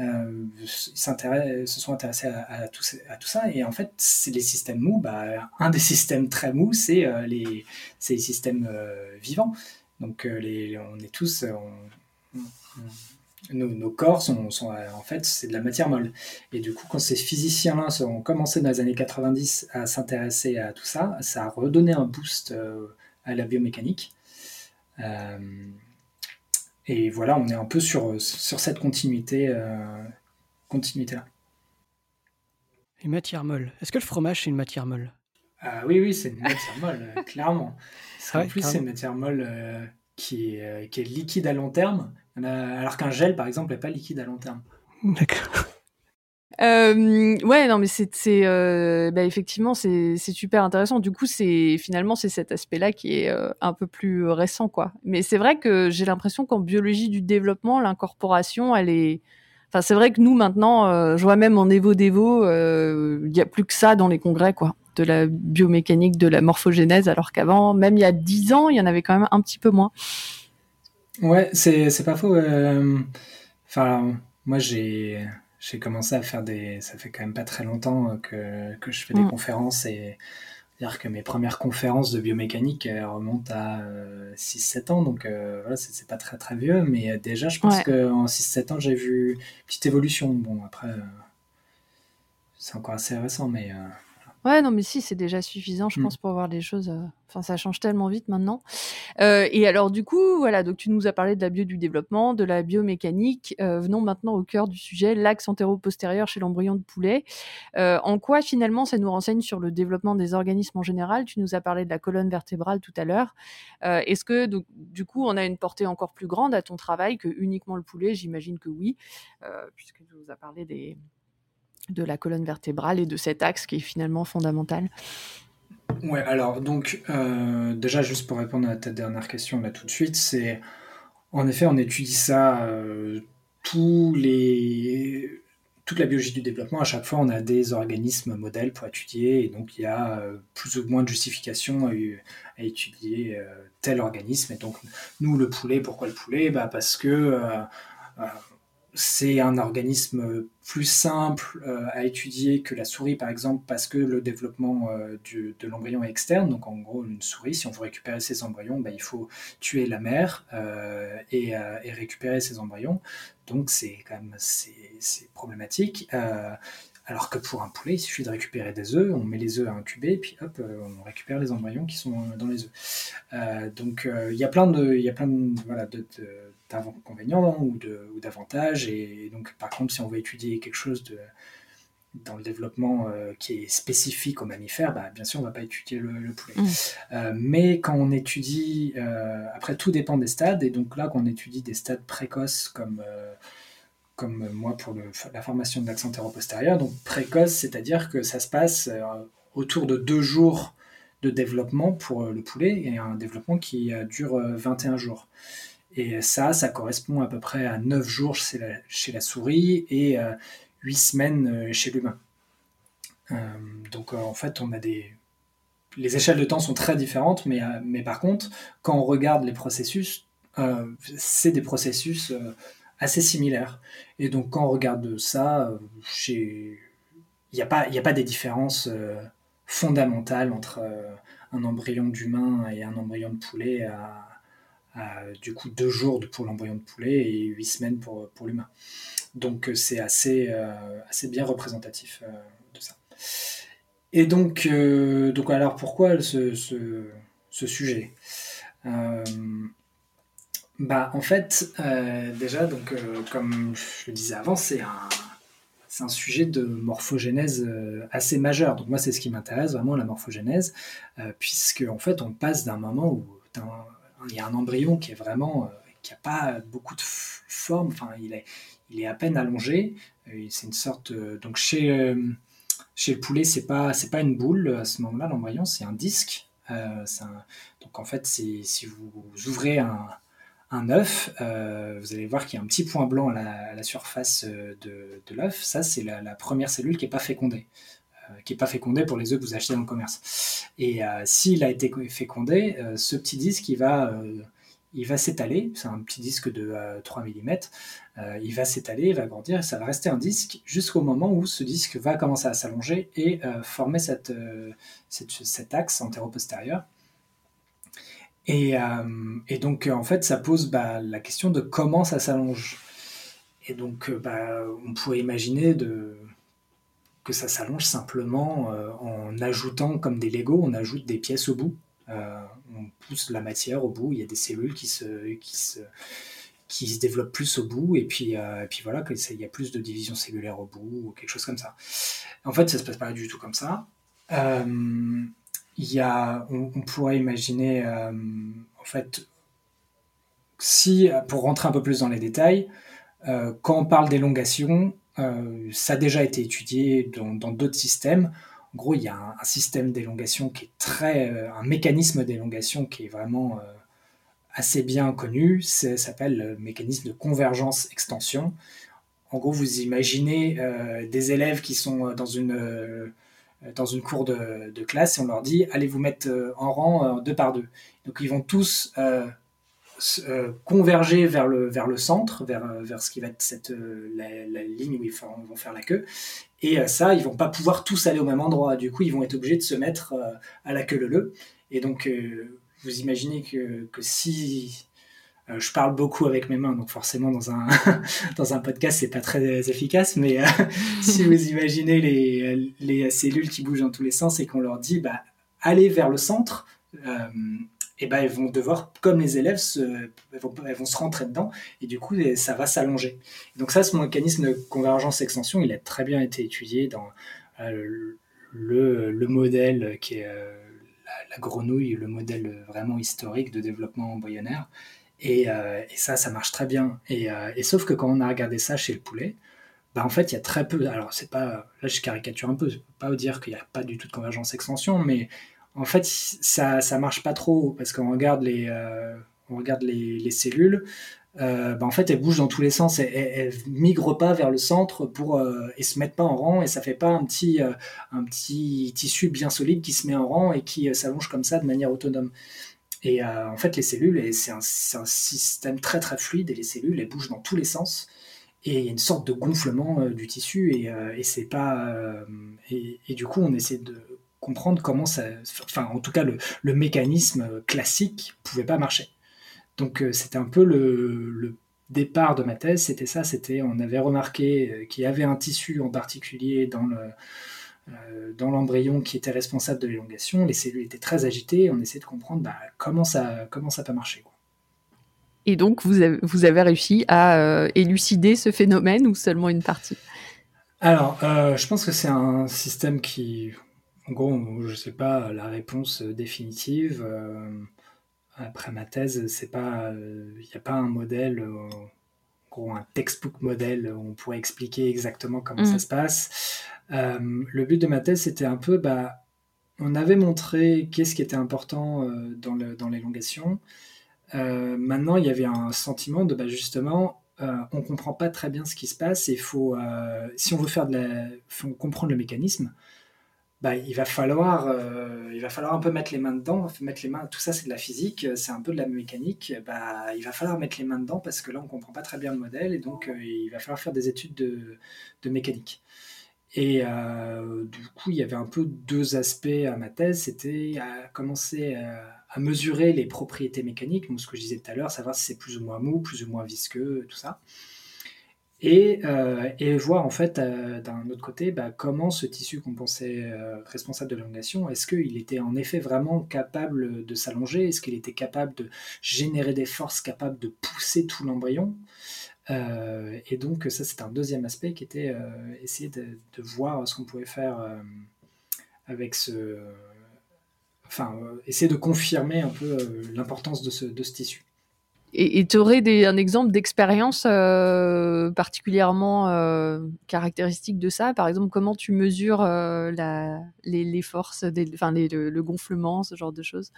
Euh, ils se sont intéressés à, tout, ça. Et en fait, c'est les systèmes mous. Bah, un des *laughs* systèmes très mous, c'est euh, les, les, systèmes vivants. Donc, les, on est tous. Nos, corps sont, sont en fait, c'est de la matière molle. Et du coup, quand ces physiciens-là ont commencé dans les années 90 à s'intéresser à tout ça, ça a redonné un boost à la biomécanique. Euh, et voilà, on est un peu sur, sur cette continuité, euh, continuité là. Une matière molle. Est-ce que le fromage c'est une matière molle? Ah, Oui, oui, c'est une matière molle, euh, *laughs* clairement. en plus, c'est une matière molle qui, est, qui est liquide à long terme, alors qu'un gel, par exemple, n'est pas liquide à long terme. D'accord. Euh, ouais, non, mais c'est, euh, bah, effectivement, c'est, super intéressant. Du coup, c'est finalement c'est cet aspect-là qui est euh, un peu plus récent, quoi. Mais c'est vrai que j'ai l'impression qu'en biologie du développement, l'incorporation, elle est. Enfin, c'est vrai que nous maintenant, euh, je vois même en Evo Devo, il y a plus que ça dans les congrès, quoi, de la biomécanique, de la morphogénèse, alors qu'avant, même il y a dix ans, il y en avait quand même un petit peu moins. Ouais, c'est, c'est pas faux. Enfin, moi j'ai j'ai commencé à faire des. Ça fait quand même pas très longtemps euh, que, que je fais des mm. conférences et dire que mes premières conférences de biomécanique remontent à 6-7 euh, ans, donc euh, voilà, c'est pas très très vieux, mais déjà je pense qu'en 6-7 ans j'ai vu une petite évolution. Bon, après, c'est encore assez récent, mais Ouais, non, mais si, c'est déjà suffisant, je mmh. pense, pour voir les choses. Euh, enfin, ça change tellement vite maintenant. Euh, et alors, du coup, voilà, donc tu nous as parlé de la bio du développement, de la biomécanique. Euh, venons maintenant au cœur du sujet, l'axe antéro-postérieur chez l'embryon de poulet. en quoi, finalement, ça nous renseigne sur le développement des organismes en général? Tu nous as parlé de la colonne vertébrale tout à l'heure. Est-ce que, donc, du coup, on a une portée encore plus grande à ton travail que uniquement le poulet? J'imagine que oui, puisque tu nous as parlé des de la colonne vertébrale et de cet axe qui est finalement fondamental. Ouais, alors donc euh, déjà juste pour répondre à ta dernière question là tout de suite, c'est en effet on étudie ça euh, tous les toute la biologie du développement, à chaque fois on a des organismes modèles pour étudier et donc il y a euh, plus ou moins de justification à, étudier tel organisme. Et donc nous le poulet, pourquoi le poulet? Bah Parce que c'est un organisme plus simple euh, à étudier que la souris, par exemple, parce que le développement euh, de l'embryon est externe. Donc, en gros, une souris, si on veut récupérer ses embryons, bah, il faut tuer la mère euh, et, récupérer ses embryons. Donc, c'est quand même c'est problématique. Alors que pour un poulet, il suffit de récupérer des œufs, on met les œufs à incuber, puis hop, on récupère les embryons qui sont dans les œufs. donc il y a plein de, y a plein de, voilà, de d'inconvénients ou d'avantages. Et donc, par contre, si on veut étudier quelque chose de, dans le développement qui est spécifique aux mammifères, bah, bien sûr, on ne va pas étudier le, poulet. Mmh. mais quand on étudie, après tout dépend des stades, et donc là, quand on étudie des stades précoces comme comme moi pour la formation de l'accent postérieur. Donc précoce, c'est-à-dire que ça se passe autour de deux jours de développement pour le poulet et un développement qui dure 21 jours. Et ça, ça correspond à peu près à 9 jours chez la, souris et 8 semaines chez l'humain. donc en fait, on a des... Les échelles de temps sont très différentes, mais, par contre, quand on regarde les processus, c'est des processus assez similaires. Et donc quand on regarde ça, il n'y a, pas, a pas des différences fondamentales entre un embryon d'humain et un embryon de poulet du coup deux jours pour l'embryon de poulet et huit semaines pour, pour l'humain. Donc euh, c'est assez, euh, assez bien représentatif euh, de ça. Et donc, donc alors pourquoi ce, ce, sujet? Bah, en fait, déjà, donc, comme je le disais avant, c'est un, un sujet de morphogénèse assez majeur. Donc moi, c'est ce qui m'intéresse vraiment, la morphogénèse, puisque en fait, on passe d'un moment où il y a un embryon qui est vraiment, euh, qui n'a pas beaucoup de forme, enfin, il est, il est à peine allongé. Euh, c'est une sorte, euh, donc chez, chez le poulet, c'est pas, c'est pas une boule à ce moment-là, l'embryon, c'est un disque. donc en fait, si vous ouvrez un, un œuf, vous allez voir qu'il y a un petit point blanc à la, surface de, de l'œuf. Ça, c'est la, la, première cellule qui n'est pas fécondée. Euh, qui n'est pas fécondé pour les œufs que vous achetez dans le commerce. Et euh, s'il a été fécondé, euh, ce petit disque, il va, il va s'étaler, c'est un petit disque de 3 mm, il va s'étaler, il va grandir, et ça va rester un disque jusqu'au moment où ce disque va commencer à s'allonger et former cet axe antéro-postérieur. Et, et, donc, en fait, ça pose bah, la question de comment ça s'allonge. Et donc, bah, on pourrait imaginer de, que ça s'allonge simplement euh, en ajoutant, comme des Lego, on ajoute des pièces au bout. Euh, on pousse la matière au bout, il y a des cellules qui se, qui se, qui se développent plus au bout, et puis, euh, et puis voilà, il y a plus de division cellulaire au bout, ou quelque chose comme ça. En fait, ça se passe pas du tout comme ça. il y a, on, pourrait imaginer, en fait, si, pour rentrer un peu plus dans les détails, quand on parle d'élongation, euh, ça a déjà été étudié dans d'autres systèmes. En gros, il y a un, système d'élongation qui est très, euh, un mécanisme d'élongation qui est vraiment euh, assez bien connu. Ça s'appelle le mécanisme de convergence-extension. En gros, vous imaginez des élèves qui sont dans une, dans une cour de, classe et on leur dit allez vous mettre en rang deux par deux. Donc ils vont tous converger vers le, vers le centre, vers, euh, vers ce qui va être cette, euh, la, ligne où ils vont faire la queue. Et ça, ils vont pas pouvoir tous aller au même endroit. Du coup, ils vont être obligés de se mettre à la queue le Et donc, vous imaginez que, que si je parle beaucoup avec mes mains, donc forcément dans un, *laughs* dans un podcast, c'est pas très efficace, mais *laughs* si vous imaginez les, les, cellules qui bougent dans tous les sens et qu'on leur dit, bah, allez vers le centre, et ben, elles vont devoir, comme les élèves, elles, vont, se rentrer dedans, et du coup, ça va s'allonger. Donc ça, ce mécanisme de convergence-extension, il a très bien été étudié dans euh, le, le, modèle qui est euh, la, grenouille, le modèle vraiment historique de développement embryonnaire. Et, euh, ça, ça marche très bien. Et, sauf que quand on a regardé ça chez le poulet, bah en fait, il y a très peu. Alors, c'est pas. Là, je caricature un peu. Je peux pas dire qu'il n'y a pas du tout de convergence-extension, mais en fait, ça ça marche pas trop parce qu'on regarde les euh, on regarde les, les cellules. Euh, bah, en fait, elles bougent dans tous les sens. Elles, elles, migrent pas vers le centre pour euh, et se mettent pas en rang et ça fait pas un petit euh, un petit tissu bien solide qui se met en rang et qui s'allonge comme ça de manière autonome. Et en fait, les cellules, c'est un, un, système très très fluide et les cellules, elles bougent dans tous les sens. Et il y a une sorte de gonflement du tissu et, c'est pas et, du coup, on essaie de comprendre comment ça, enfin en tout cas le, mécanisme classique pouvait pas marcher. Donc euh, c'était un peu le, départ de ma thèse, c'était ça, c'était on avait remarqué euh, qu'il y avait un tissu en particulier dans le euh, dans l'embryon qui était responsable de l'élongation, les cellules étaient très agitées, on essayait de comprendre bah, comment ça comment ça marcher. Quoi. Et donc vous avez, vous avez réussi à élucider ce phénomène ou seulement une partie? Alors, euh, je pense que c'est un système qui, en gros, je sais pas la réponse définitive. Euh, après ma thèse, c'est pas, il n'y a pas un modèle, en gros, un textbook modèle où on pourrait expliquer exactement comment ça mm. se passe. le but de ma thèse, c'était un peu, bah, on avait montré qu'est-ce qui était important dans, dans l'élongation. maintenant, il y avait un sentiment de, bah, justement, on euh, on comprend pas très bien ce qui se passe et faut, euh, si on veut faire de la, faut comprendre le mécanisme, bah, il va falloir, euh, il va falloir un peu mettre les mains dedans, mettre les mains. Tout ça, c'est de la physique, c'est un peu de la mécanique. Bah, il va falloir mettre les mains dedans parce que là, on comprend pas très bien le modèle et donc il va falloir faire des études de, de mécanique. Et du coup, il y avait un peu deux aspects à ma thèse. C'était à commencer à à mesurer les propriétés mécaniques, ce que je disais tout à l'heure, savoir si c'est plus ou moins mou, plus ou moins visqueux, tout ça. Et, euh, et voir en fait euh, d'un autre côté bah, comment ce tissu qu'on pensait euh, responsable de l'élongation, est-ce qu'il était en effet vraiment capable de s'allonger, est-ce qu'il était capable de générer des forces capables de pousser tout l'embryon? Et donc ça c'est un deuxième aspect qui était essayer de, voir ce qu'on pouvait faire avec ce enfin, essayer de confirmer un peu l'importance de ce, tissu. Et tu aurais un exemple d'expérience euh, particulièrement caractéristique de ça? Par exemple, comment tu mesures les, forces, le, gonflement, ce genre de choses?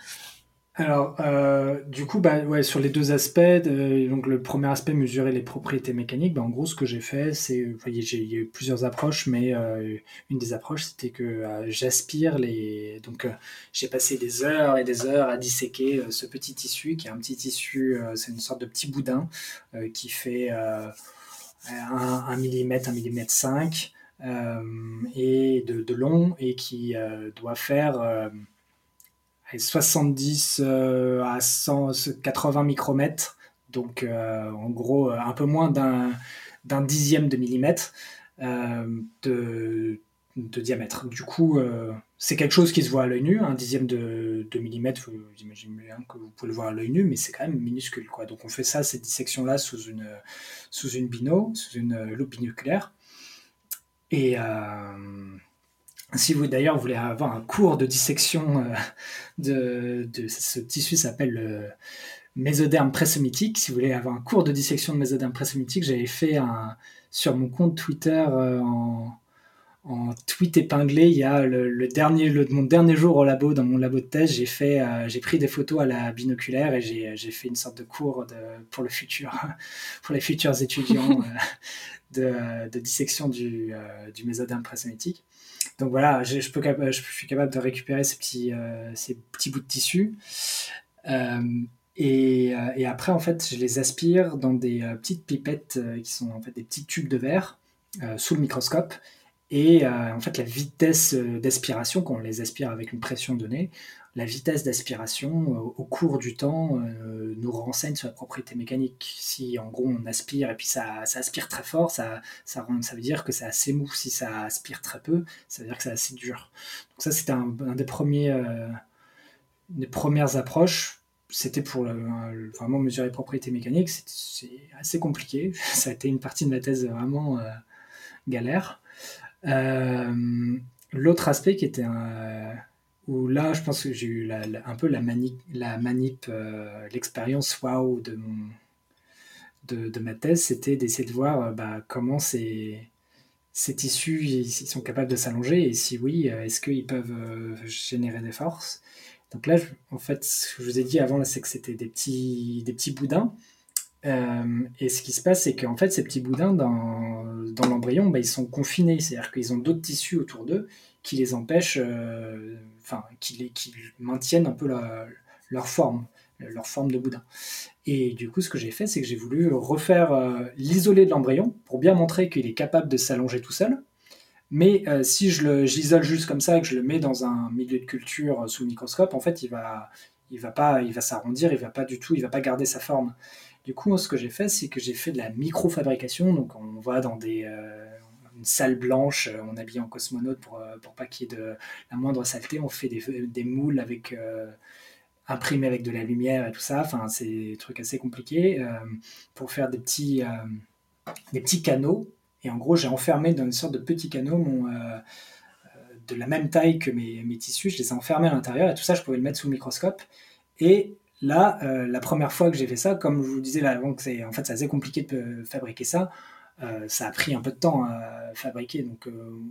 Alors, euh, du coup, bah, ouais, sur les deux aspects, donc le premier aspect, mesurer les propriétés mécaniques, bah, en gros, ce que j'ai fait, c'est, il y a eu plusieurs approches, mais euh, une des approches, c'était que euh, j'aspire les. Donc, j'ai passé des heures et des heures à disséquer ce petit tissu, qui est un petit tissu, c'est une sorte de petit boudin qui fait 1 mm, 1 mm 5 et de, long et qui doit faire 70 euh, à 180 micromètres, donc euh, en gros un peu moins d'un dixième de millimètre euh, de, diamètre. Du coup, c'est quelque chose qui se voit à l'œil nu, un dixième de, millimètre, j'imagine bien que vous pouvez le voir à l'œil nu, mais c'est quand même minuscule. Quoi. Donc on fait ça, cette dissection-là, sous une, sous une bino, sous une loupe binoculaire. Et, si vous d'ailleurs voulez avoir un cours de dissection euh, de, ce tissu s'appelle le mésoderme présomitique. Si vous voulez avoir un cours de dissection de mésoderme présomitique, j'avais fait un, sur mon compte Twitter euh, en, tweet épinglé. Il y a le, dernier, mon dernier jour au labo, dans mon labo de thèse, j'ai fait, euh, j'ai pris des photos à la binoculaire et j'ai fait une sorte de cours pour le futur, *laughs* pour les futurs étudiants de, dissection du, mésoderme présomitique. Donc voilà, je, suis capable de récupérer ces petits, euh, bouts de tissu. Euh, et, euh, et, après, en fait, je les aspire dans des petites pipettes qui sont en fait des petits tubes de verre sous le microscope. Et en fait, la vitesse d'aspiration, quand on les aspire avec une pression donnée, la vitesse d'aspiration euh, au cours du temps euh, nous renseigne sur la propriété mécanique. Si en gros on aspire et puis ça, aspire très fort, ça, ça, ça, veut dire que c'est assez mou. Si ça aspire très peu, ça veut dire que c'est assez dur. Donc ça c'était un, des premiers, euh, des premières approches. C'était pour vraiment mesurer les propriétés mécaniques. C'est assez compliqué. *laughs* Ça a été une partie de ma thèse vraiment galère. L'autre aspect qui était un où là, je pense que j'ai eu un peu la, la manip, euh, l'expérience waouh de, de, ma thèse, c'était d'essayer de voir euh, bah, comment ces, ces tissus sont capables de s'allonger et si oui, euh, est-ce qu'ils peuvent générer des forces? Donc là, en fait, ce que je vous ai dit avant, c'est que c'était des petits, des petits boudins. Et ce qui se passe, c'est qu'en fait, ces petits boudins, dans, l'embryon, bah, ils sont confinés. C'est-à-dire qu'ils ont d'autres tissus autour d'eux qui les empêchent enfin, qui, maintiennent un peu leur forme, leur forme de boudin. Et du coup, ce que j'ai fait, c'est que j'ai voulu refaire euh, l'isoler de l'embryon pour bien montrer qu'il est capable de s'allonger tout seul. Mais euh, si je l'isole juste comme ça et que je le mets dans un milieu de culture euh, sous microscope, en fait, il va, il va pas, il va s'arrondir, il va pas du tout, il va pas garder sa forme. Du coup, ce que j'ai fait, c'est que j'ai fait de la microfabrication. Donc, on va dans des, une salle blanche, euh, on habille en cosmonaute pour, euh, pour pas qu'il y ait de la moindre saleté. On fait des, moules avec euh, imprimés avec de la lumière et tout ça. Enfin, c'est des trucs assez compliqués pour faire des petits, des petits canaux. Et en gros, j'ai enfermé dans une sorte de petit canot de la même taille que mes, mes, tissus. Je les ai enfermés à l'intérieur et tout ça, je pouvais le mettre sous le microscope. Et là, la première fois que j'ai fait ça, comme je vous disais là avant, c'est en fait c'est assez compliqué de fabriquer ça. ça a pris un peu de temps à fabriquer, donc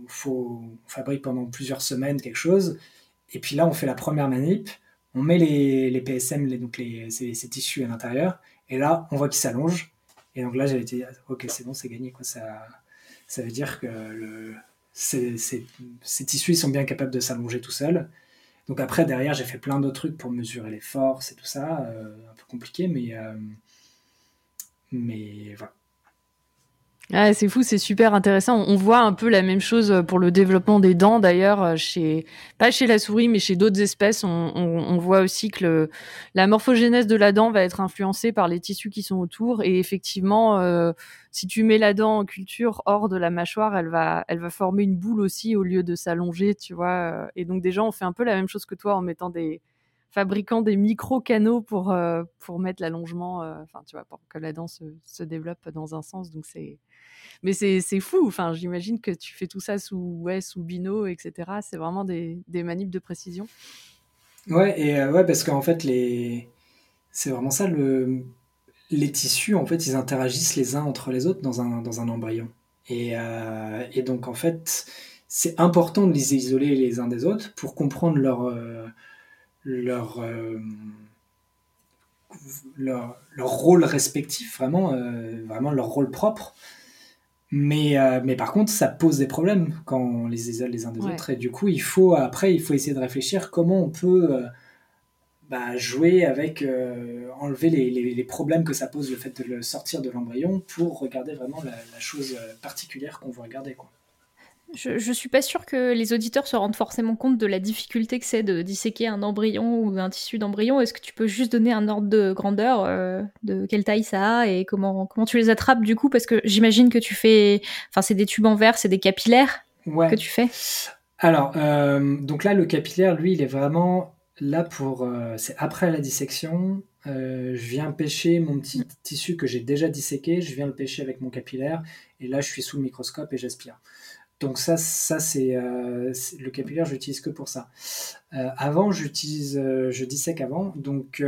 faut on fabrique pendant plusieurs semaines quelque chose. Et puis là, on fait la première manip on met les, les PSM, les, donc les, ces, tissus à l'intérieur, et là, on voit qu'ils s'allongent. Et donc là, j'avais été, ok, c'est bon, c'est gagné. Quoi. Ça, ça veut dire que le, ces, tissus sont bien capables de s'allonger tout seuls. Donc après, derrière, j'ai fait plein d'autres trucs pour mesurer les forces et tout ça. Euh, un peu compliqué, mais, euh, mais voilà. Ah, c'est fou, c'est super intéressant. On voit un peu la même chose pour le développement des dents, d'ailleurs, euh, chez pas chez la souris, mais chez d'autres espèces. On, on, voit aussi que le, la morphogénèse de la dent va être influencée par les tissus qui sont autour. Et effectivement, euh, si tu mets la dent en culture hors de la mâchoire, elle va, elle va former une boule aussi au lieu de s'allonger, tu vois. Et donc, déjà, on fait un peu la même chose que toi en mettant des fabriquant des micro canaux pour pour mettre l'allongement, enfin, tu vois, pour que la dent se, se développe dans un sens. Donc, c'est mais c'est fou. Enfin, j'imagine que tu fais tout ça sous, ouais, sous Bino, etc. C'est vraiment des, des de précision. Ouais, et euh, ouais, parce qu'en fait, les... c'est vraiment ça. Le... Les tissus, en fait, ils interagissent les uns entre les autres dans un, dans un embryon. Et, euh, et donc, en fait, c'est important de les isoler les uns des autres pour comprendre leur, euh, leur, leur, leur, rôle respectif, vraiment, vraiment leur rôle propre. Mais, euh, mais par contre, ça pose des problèmes quand on les isole les uns des autres. Et du coup, il faut, après, il faut essayer de réfléchir comment on peut euh, bah, jouer avec, euh, enlever les, les, problèmes que ça pose le fait de le sortir de l'embryon pour regarder vraiment la, la chose particulière qu'on veut regarder. Quoi. Je, ne suis pas sûre que les auditeurs se rendent forcément compte de la difficulté que c'est de disséquer un embryon ou un tissu d'embryon. Est-ce que tu peux juste donner un ordre de grandeur, euh, de quelle taille ça a et comment, comment tu les attrapes du coup? Parce que j'imagine que tu fais. Enfin, c'est des tubes en verre, c'est des capillaires que tu fais Alors, euh, donc là, le capillaire, lui, il est vraiment là pour. Euh, c'est après la dissection. je viens pêcher mon petit tissu que j'ai déjà disséqué, je viens le pêcher avec mon capillaire, et là je suis sous le microscope et j'aspire. Donc ça, ça c'est euh, le capillaire, j'utilise que pour ça. Euh, avant, j'utilise, euh, je dissèque avant. Donc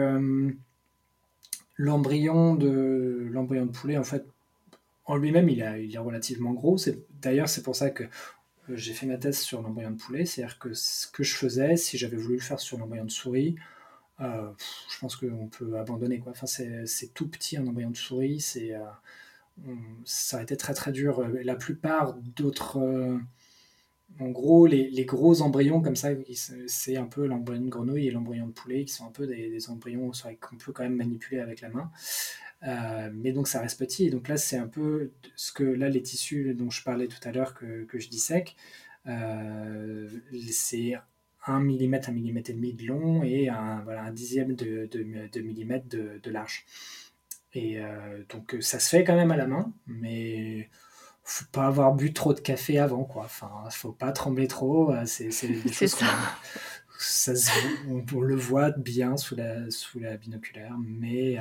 l'embryon de l'embryon de poulet, en fait, en lui-même, il, est relativement gros. D'ailleurs, c'est pour ça que j'ai fait ma thèse sur l'embryon de poulet. C'est-à-dire que ce que je faisais, si j'avais voulu le faire sur l'embryon de souris, je pense qu'on peut abandonner. Quoi. Enfin, c'est tout petit un embryon de souris. C'est ça a été très très dur. La plupart d'autres, euh, en gros, les, gros embryons comme ça, c'est un peu l'embryon de grenouille et l'embryon de poulet, qui sont un peu des, embryons qu'on peut quand même manipuler avec la main. Euh, mais donc ça reste petit. Et donc là, c'est un peu ce que là, les tissus dont je parlais tout à l'heure que, je dissèque, euh, c'est 1 mm, 1 mm et demi de long et un, dixième de, millimètre de large. Et euh, donc euh, ça se fait quand même à la main, mais faut pas avoir bu trop de café avant, quoi. Enfin, faut pas trembler trop. Euh, c'est *laughs* ça. ça on, le voit bien sous la, sous la binoculaire, mais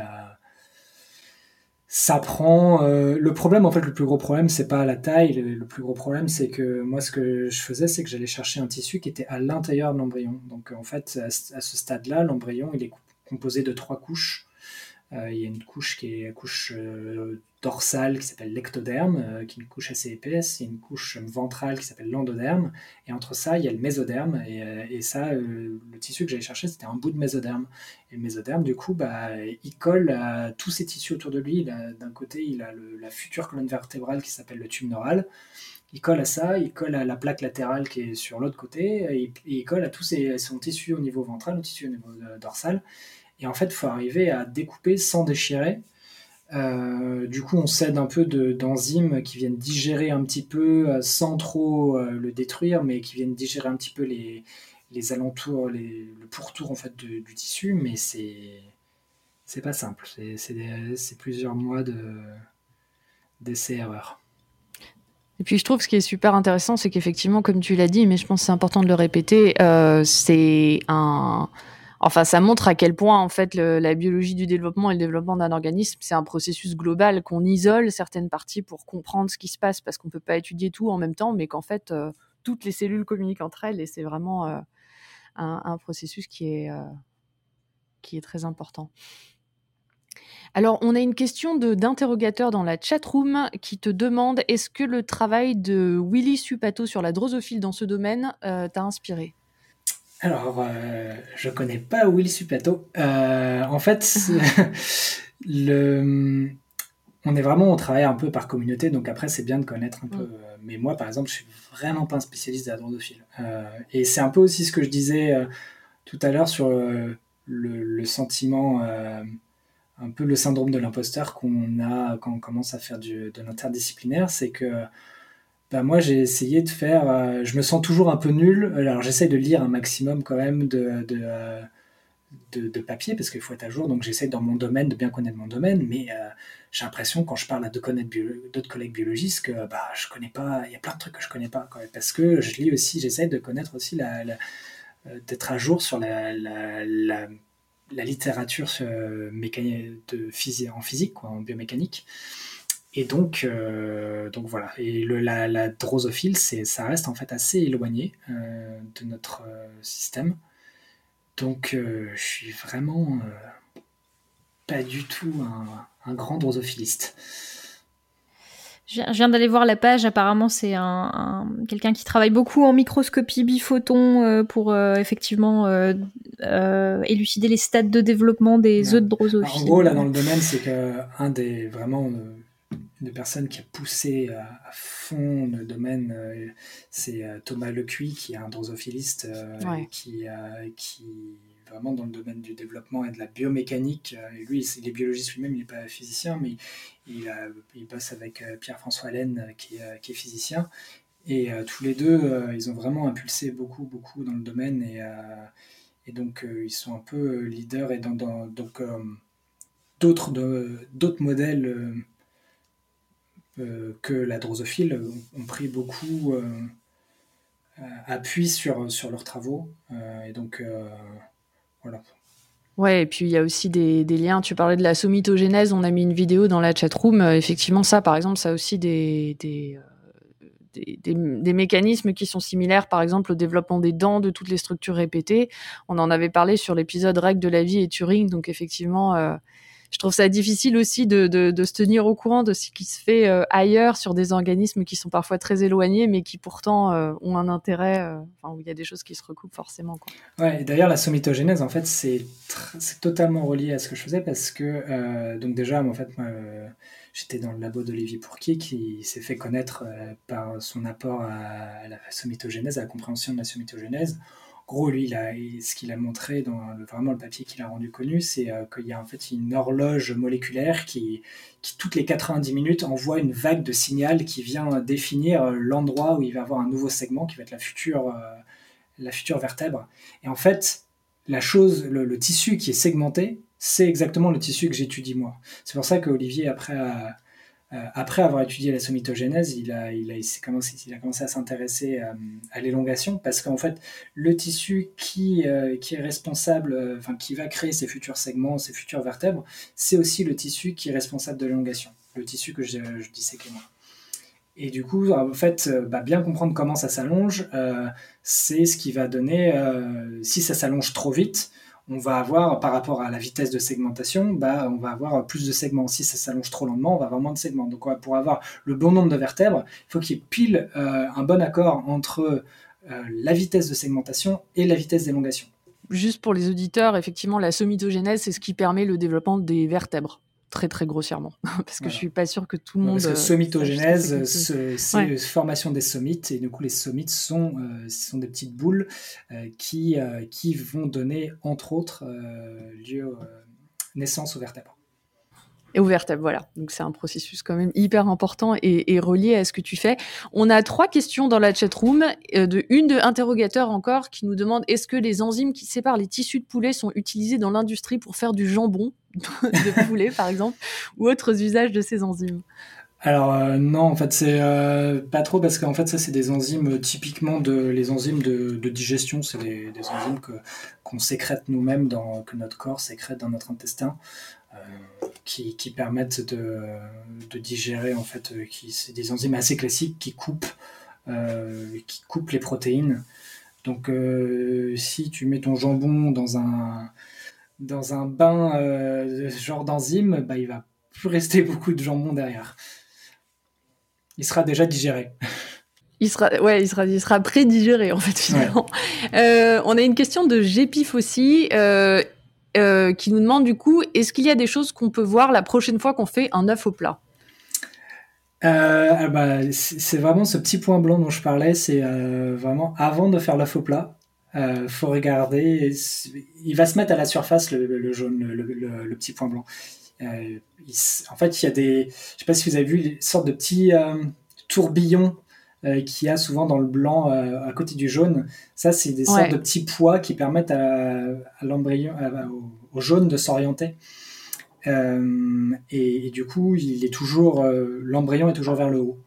ça prend. le problème, en fait, le plus gros problème, c'est pas la taille. Le, plus gros problème, c'est que moi, ce que je faisais, c'est que j'allais chercher un tissu qui était à l'intérieur de l'embryon. Donc, en fait, à ce stade-là, l'embryon, il est composé de trois couches. Euh, il y a une couche qui est la couche euh, dorsale qui s'appelle l'ectoderme, euh, qui est une couche assez épaisse. Il y a une couche ventrale qui s'appelle l'endoderme. Et entre ça, il y a le mésoderme. Et, ça, le tissu que j'allais chercher, c'était un bout de mésoderme. Et le mésoderme, du coup, bah, il colle à tous ces tissus autour de lui. D'un côté, il a la future colonne vertébrale qui s'appelle le tube neural. Il colle à ça, il colle à la plaque latérale qui est sur l'autre côté, et, il colle à tous ses, son tissu au niveau ventral, au tissu au niveau dorsal. Et en fait, il faut arriver à découper sans déchirer. Euh, du coup, on cède un peu d'enzymes qui viennent digérer un petit peu, euh, sans trop euh, le détruire, mais qui viennent digérer un petit peu les, les alentours, le pourtour en fait du tissu. Mais c'est c'est pas simple. C'est plusieurs mois d'essais-erreurs. Et puis je trouve ce qui est super intéressant, c'est qu'effectivement, comme tu l'as dit, mais je pense c'est important de le répéter, c'est un Enfin, ça montre à quel point, en fait, la biologie du développement et le développement d'un organisme, c'est un processus global, qu'on isole certaines parties pour comprendre ce qui se passe, parce qu'on ne peut pas étudier tout en même temps, mais qu'en fait, euh, toutes les cellules communiquent entre elles, et c'est vraiment euh, un, processus qui est, euh, qui est très important. Alors, on a une question d'interrogateur dans la chatroom qui te demande est-ce que le travail de Willy Supato sur la drosophile dans ce domaine t'a inspiré? Alors, euh, je connais pas Willy Supato. Euh, en fait, *laughs* le, on est vraiment, on travaille un peu par communauté, donc après, c'est bien de connaître un peu. Mm. Mais moi, par exemple, je suis vraiment pas un spécialiste de la drosophile. Euh, et c'est un peu aussi ce que je disais euh, tout à l'heure sur le, le, sentiment, un peu le syndrome de l'imposteur qu'on a quand on commence à faire du, de l'interdisciplinaire, c'est que bah moi j'ai essayé de faire, euh, je me sens toujours un peu nul, alors j'essaie de lire un maximum quand même de, de, euh, de, papier parce qu'il faut être à jour, donc j'essaie dans mon domaine de bien connaître mon domaine, mais euh, j'ai l'impression quand je parle à d'autres collègues biologistes que bah, je connais pas, il y a plein de trucs que je connais pas, parce que je lis aussi, j'essaie de connaître aussi la, d'être à jour sur la, la, la, littérature de en physique, quoi, en biomécanique. Et donc, euh, donc voilà. Et le, la, la, drosophile, ça reste en fait assez éloigné euh, de notre euh, système. Donc, je suis vraiment pas du tout un, grand drosophiliste. Je viens d'aller voir la page. Apparemment, c'est un, quelqu'un qui travaille beaucoup en microscopie biphoton pour effectivement élucider les stades de développement des œufs de drosophile. En gros, là, dans le domaine, c'est qu'un des vraiment une personne qui a poussé à, fond le domaine, euh, c'est euh, Thomas Lecuy, qui est un drosophiliste, euh, qui, qui vraiment dans le domaine du développement et de la biomécanique. Et lui, il est biologiste lui-même, il n'est pas physicien, mais il, a, il bosse avec Pierre-François Laine, qui, qui, est physicien. Et tous les deux, ils ont vraiment impulsé beaucoup, beaucoup dans le domaine. Et, et donc, ils sont un peu leaders. Et dans, dans donc, d'autres, d'autres modèles euh, que la drosophile ont pris beaucoup euh, euh, appui sur, sur leurs travaux. et donc, voilà. Ouais, et puis il y a aussi des, liens. Tu parlais de la somitogénèse, on a mis une vidéo dans la chatroom. effectivement, ça, par exemple, ça a aussi des, des, des, des, mécanismes qui sont similaires, par exemple, au développement des dents, de toutes les structures répétées. On en avait parlé sur l'épisode Règles de la vie et Turing. Donc, effectivement, je trouve ça difficile aussi de, se tenir au courant de ce qui se fait euh, ailleurs sur des organismes qui sont parfois très éloignés, mais qui pourtant euh, ont un intérêt, euh, où il y a des choses qui se recoupent forcément. Ouais, d'ailleurs, la somitogénèse, en fait, c'est totalement relié à ce que je faisais parce que, donc déjà, en fait, j'étais dans le labo d'Olivier Pourquier qui s'est fait connaître par son apport à la somitogénèse, à la compréhension de la somitogénèse gros, lui, ce qu'il a montré dans vraiment le papier qu'il a rendu connu, c'est euh, qu'il y a en fait une horloge moléculaire qui, toutes les 90 minutes, envoie une vague de signal qui vient définir euh, l'endroit où il va avoir un nouveau segment qui va être la future, euh, la future vertèbre. Et en fait, la chose, le, tissu qui est segmenté, c'est exactement le tissu que j'étudie moi. C'est pour ça qu'Olivier, après, a, euh, après avoir étudié la somitogénèse, il a, commencé, à s'intéresser euh, à, l'élongation parce qu'en fait, le tissu qui, euh, est responsable, enfin, qui va créer ces futurs segments, ces futures vertèbres, c'est aussi le tissu qui est responsable de l'élongation, le tissu que je, je disséquais moi. Et du coup, en fait, bah, bien comprendre comment ça s'allonge, c'est ce qui va donner, si ça s'allonge trop vite, on va avoir, par rapport à la vitesse de segmentation, bah, on va avoir plus de segments. Si ça s'allonge trop lentement, on va avoir moins de segments. Donc, pour avoir le bon nombre de vertèbres, il faut qu'il y ait pile euh, un bon accord entre euh, la vitesse de segmentation et la vitesse d'élongation. Juste pour les auditeurs, effectivement, la somitogénèse, c'est ce qui permet le développement des vertèbres très très grossièrement. *laughs* Parce que je suis pas sûr que tout le monde parce que euh, c'est formation des somites et du coup les somites sont euh, sont des petites boules euh, qui qui vont donner entre autres lieu naissance aux vertèbres et aux vertèbres, voilà. Donc c'est un processus quand même hyper important et, relié à ce que tu fais. On a trois questions dans la chat room, de une de interrogateur encore qui nous demande est-ce que les enzymes qui séparent les tissus de poulet sont utilisées dans l'industrie pour faire du jambon *laughs* de poulet, par exemple, ou autres usages de ces enzymes? Alors non, en fait c'est pas trop parce qu'en fait ça c'est des enzymes typiquement de les enzymes de, digestion, c'est des, enzymes que qu'on sécrète nous-mêmes dans que notre corps sécrète dans notre intestin, qui, qui, permettent de, de, digérer en fait, qui c'est des enzymes assez classiques qui coupent qui coupent les protéines donc, euh, si tu mets ton jambon dans un, dans un bain euh, genre d'enzyme, bah, il va plus rester *laughs* beaucoup de jambon derrière. Il sera déjà digéré. Il sera, ouais, il sera, il sera pré-digéré en fait finalement. Euh, on a une question de Gépif aussi. Qui nous demande du coup, est-ce qu'il y a des choses qu'on peut voir la prochaine fois qu'on fait un œuf au plat? Euh, ah bah, c'est vraiment ce petit point blanc dont je parlais, c'est euh, vraiment avant de faire la faux plat, euh, faut regarder, il va se mettre à la surface le, jaune, le, petit point blanc. Euh, en fait, il y a des, je sais pas si vous avez vu, une sortes de petits tourbillons qu'il y a souvent dans le blanc à côté du jaune. Ça, c'est des sortes de petits poids qui permettent à, l'embryon, au, jaune de s'orienter. Euh, et, du coup, il est toujours, euh, l'embryon est toujours vers le haut.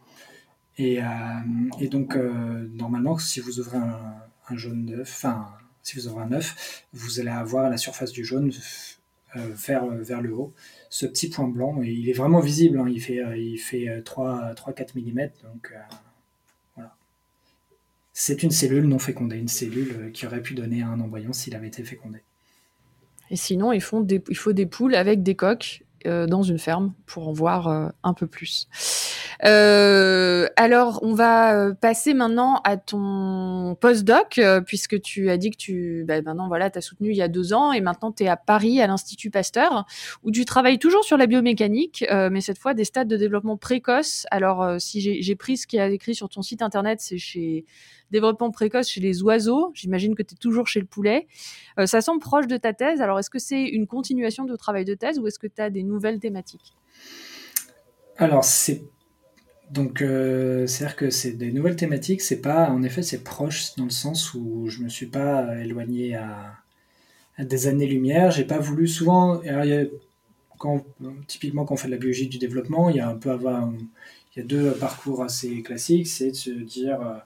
Et, euh, donc, normalement, si vous ouvrez un, jaune d'œuf, enfin, si vous ouvrez un œuf, vous allez avoir à la surface du jaune vers, vers le haut ce petit point blanc. Et il est vraiment visible, hein. il fait, il fait 3-4 mm. Donc. C'est une cellule non fécondée, une cellule qui aurait pu donner un embryon s'il avait été fécondé. Et sinon, il faut des poules avec des coques euh, dans une ferme pour en voir euh, un peu plus. Euh, alors, on va passer maintenant à ton postdoc, puisque tu as dit que tu, bah, maintenant, voilà, as soutenu il y a deux ans, et maintenant tu es à Paris, à l'Institut Pasteur, où tu travailles toujours sur la biomécanique, mais cette fois des stades de développement précoce. Alors, si j'ai pris ce qui est écrit sur ton site internet, c'est chez développement précoce chez les oiseaux. J'imagine que tu es toujours chez le poulet. Euh, ça semble proche de ta thèse. Alors, est-ce que c'est une continuation de travail de thèse ou est-ce que tu as des nouvelles thématiques? Alors, c'est donc, euh, c'est-à-dire que c'est des nouvelles thématiques. C'est pas, en effet, c'est proche dans le sens où je me suis pas éloigné à, des années-lumière. J'ai pas voulu souvent. quand, typiquement, quand on fait de la biologie du développement, il y a un peu avoir, il y a deux parcours assez classiques. C'est de se dire, euh,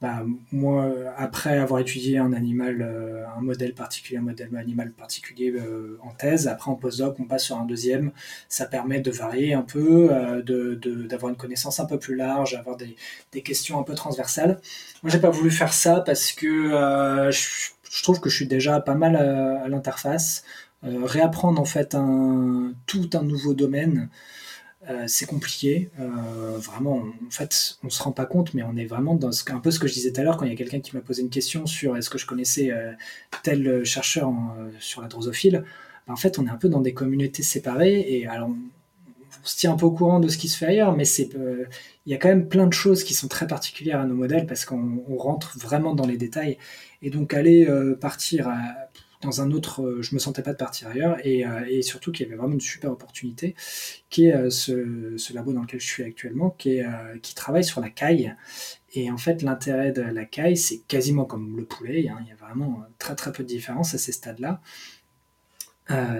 bah, moi, après avoir étudié un animal, euh, un modèle particulier, un modèle animal particulier euh, en thèse, après en postdoc, on passe sur un deuxième. Ça permet de varier un peu, euh, d'avoir une connaissance un peu plus large, avoir des, des questions un peu transversales. Moi, j'ai pas voulu faire ça parce que je, je, trouve que je suis déjà pas mal à, à l'interface. réapprendre en fait un, tout un nouveau domaine. Euh, c'est compliqué. Euh, vraiment, en fait, on se rend pas compte, mais on est vraiment dans un peu ce que je disais tout à l'heure quand il y a quelqu'un qui m'a posé une question sur est-ce que je connaissais euh, tel chercheur sur la drosophile. Ben, en fait, on est un peu dans des communautés séparées et alors on, se tient un peu au courant de ce qui se fait ailleurs, mais c'est il y a quand même plein de choses qui sont très particulières à nos modèles parce qu'on rentre vraiment dans les détails et donc aller partir à dans un autre, euh, je me sentais pas de partir ailleurs et, euh, et surtout qu'il y avait vraiment une super opportunité qui est euh, ce, labo dans lequel je suis actuellement qui, travaille sur la caille. Et en fait l'intérêt de la caille c'est quasiment comme le poulet hein, il y a vraiment très très peu de différence à ces stades là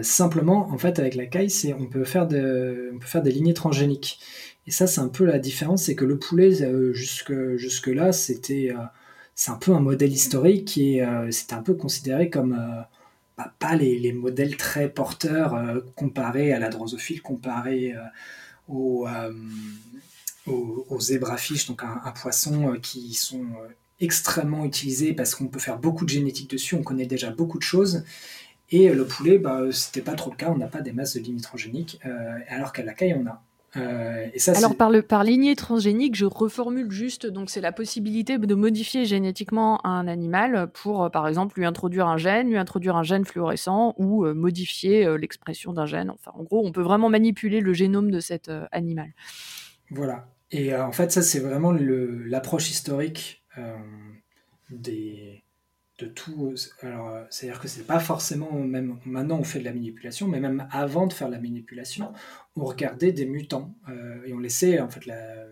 simplement en fait avec la caille c'est on peut faire de, on peut faire des lignées transgéniques et ça c'est un peu la différence c'est que le poulet jusque jusque là c'était c'est un peu un modèle historique et euh, c'est un peu considéré comme euh, bah, pas les, modèles très porteurs euh, comparés à la drosophile, comparés aux, aux, zébrafiches, donc un, poisson qui sont extrêmement utilisés parce qu'on peut faire beaucoup de génétique dessus, on connaît déjà beaucoup de choses. Et le poulet, bah, c'était pas trop le cas, on n'a pas des masses de lignes alors qu'à la caille, on a. Euh, Alors par, le, par lignée transgénique, je reformule juste, donc c'est la possibilité de modifier génétiquement un animal pour, euh, par exemple, lui introduire un gène, lui introduire un gène fluorescent ou euh, modifier l'expression d'un gène. Enfin, en gros, on peut vraiment manipuler le génome de cet animal. Voilà. Et en fait, ça, c'est vraiment l'approche historique des, de tout. Alors, c'est-à-dire que c'est pas forcément même maintenant on fait de la manipulation, mais même avant de faire la manipulation, on regardait des mutants euh, et on laissait en fait la,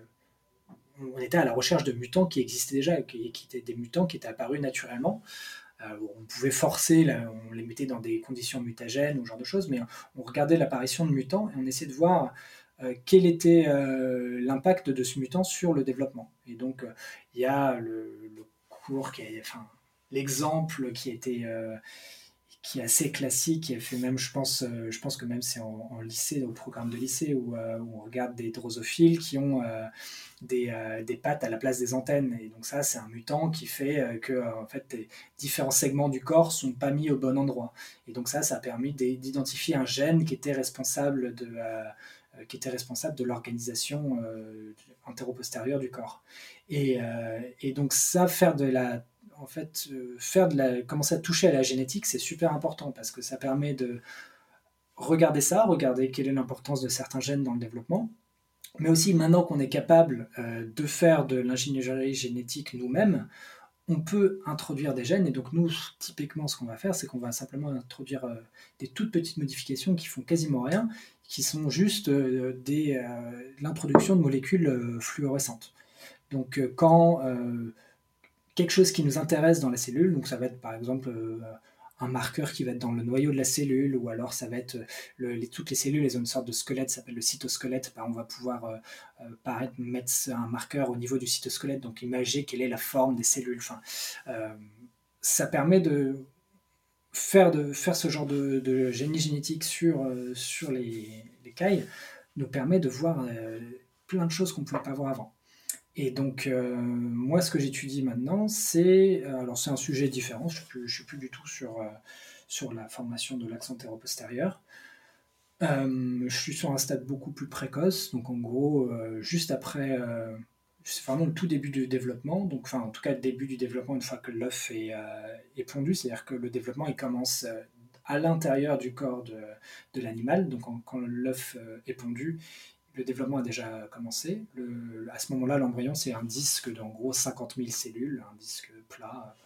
on était à la recherche de mutants qui existaient déjà, qui, étaient des mutants qui étaient apparus naturellement. Euh, on pouvait forcer, on les mettait dans des conditions mutagènes ou ce genre de choses, mais on regardait l'apparition de mutants et on essayait de voir quel était l'impact de ce mutant sur le développement. Et donc, il y a le, cours qui est, enfin, l'exemple qui était qui est assez classique, est fait même, je pense, euh, je pense que même c'est en, lycée, au programme de lycée, où, euh, on regarde des drosophiles qui ont euh, des, des, pattes à la place des antennes. Et donc ça, c'est un mutant qui fait que en fait, les différents segments du corps sont pas mis au bon endroit. Et donc ça, ça a permis d'identifier un gène qui était responsable de qui était responsable de l'organisation antéro-postérieure du corps. Et, et, donc ça, faire de la en fait, euh, faire de la, commencer à toucher à la génétique, c'est super important parce que ça permet de regarder ça, regarder quelle est l'importance de certains gènes dans le développement, mais aussi maintenant qu'on est capable euh, de faire de l'ingénierie génétique nous-mêmes, on peut introduire des gènes. Et donc nous, typiquement, ce qu'on va faire, c'est qu'on va simplement introduire euh, des toutes petites modifications qui font quasiment rien, qui sont juste l'introduction de molécules fluorescentes. Donc quand quelque chose qui nous intéresse dans la cellule. Donc ça va être par exemple euh, un marqueur qui va être dans le noyau de la cellule, ou alors ça va être euh, toutes les cellules, elles ont une sorte de squelette, ça s'appelle le cytosquelette. Bah, on va pouvoir euh, mettre un marqueur au niveau du cytosquelette, donc imaginer quelle est la forme des cellules. Ça permet de faire, de faire ce genre de, génie génétique sur, les cailles, nous permet de voir plein de choses qu'on ne pouvait pas voir avant. Et donc, euh, moi, ce que j'étudie maintenant, c'est. Euh, alors, c'est un sujet différent, je ne suis, plus du tout sur, euh, sur la formation de l'axe antéro-postérieur. je suis sur un stade beaucoup plus précoce, donc en gros, juste après. c'est vraiment le tout début du développement, donc enfin en tout cas le début du développement une fois que l'œuf est, pondu, c'est-à-dire que le développement il commence à l'intérieur du corps de, de l'animal, donc quand l'œuf est pondu, le développement a déjà commencé. à ce moment-là, l'embryon, c'est un disque d'en gros 50 000 cellules, un disque plat.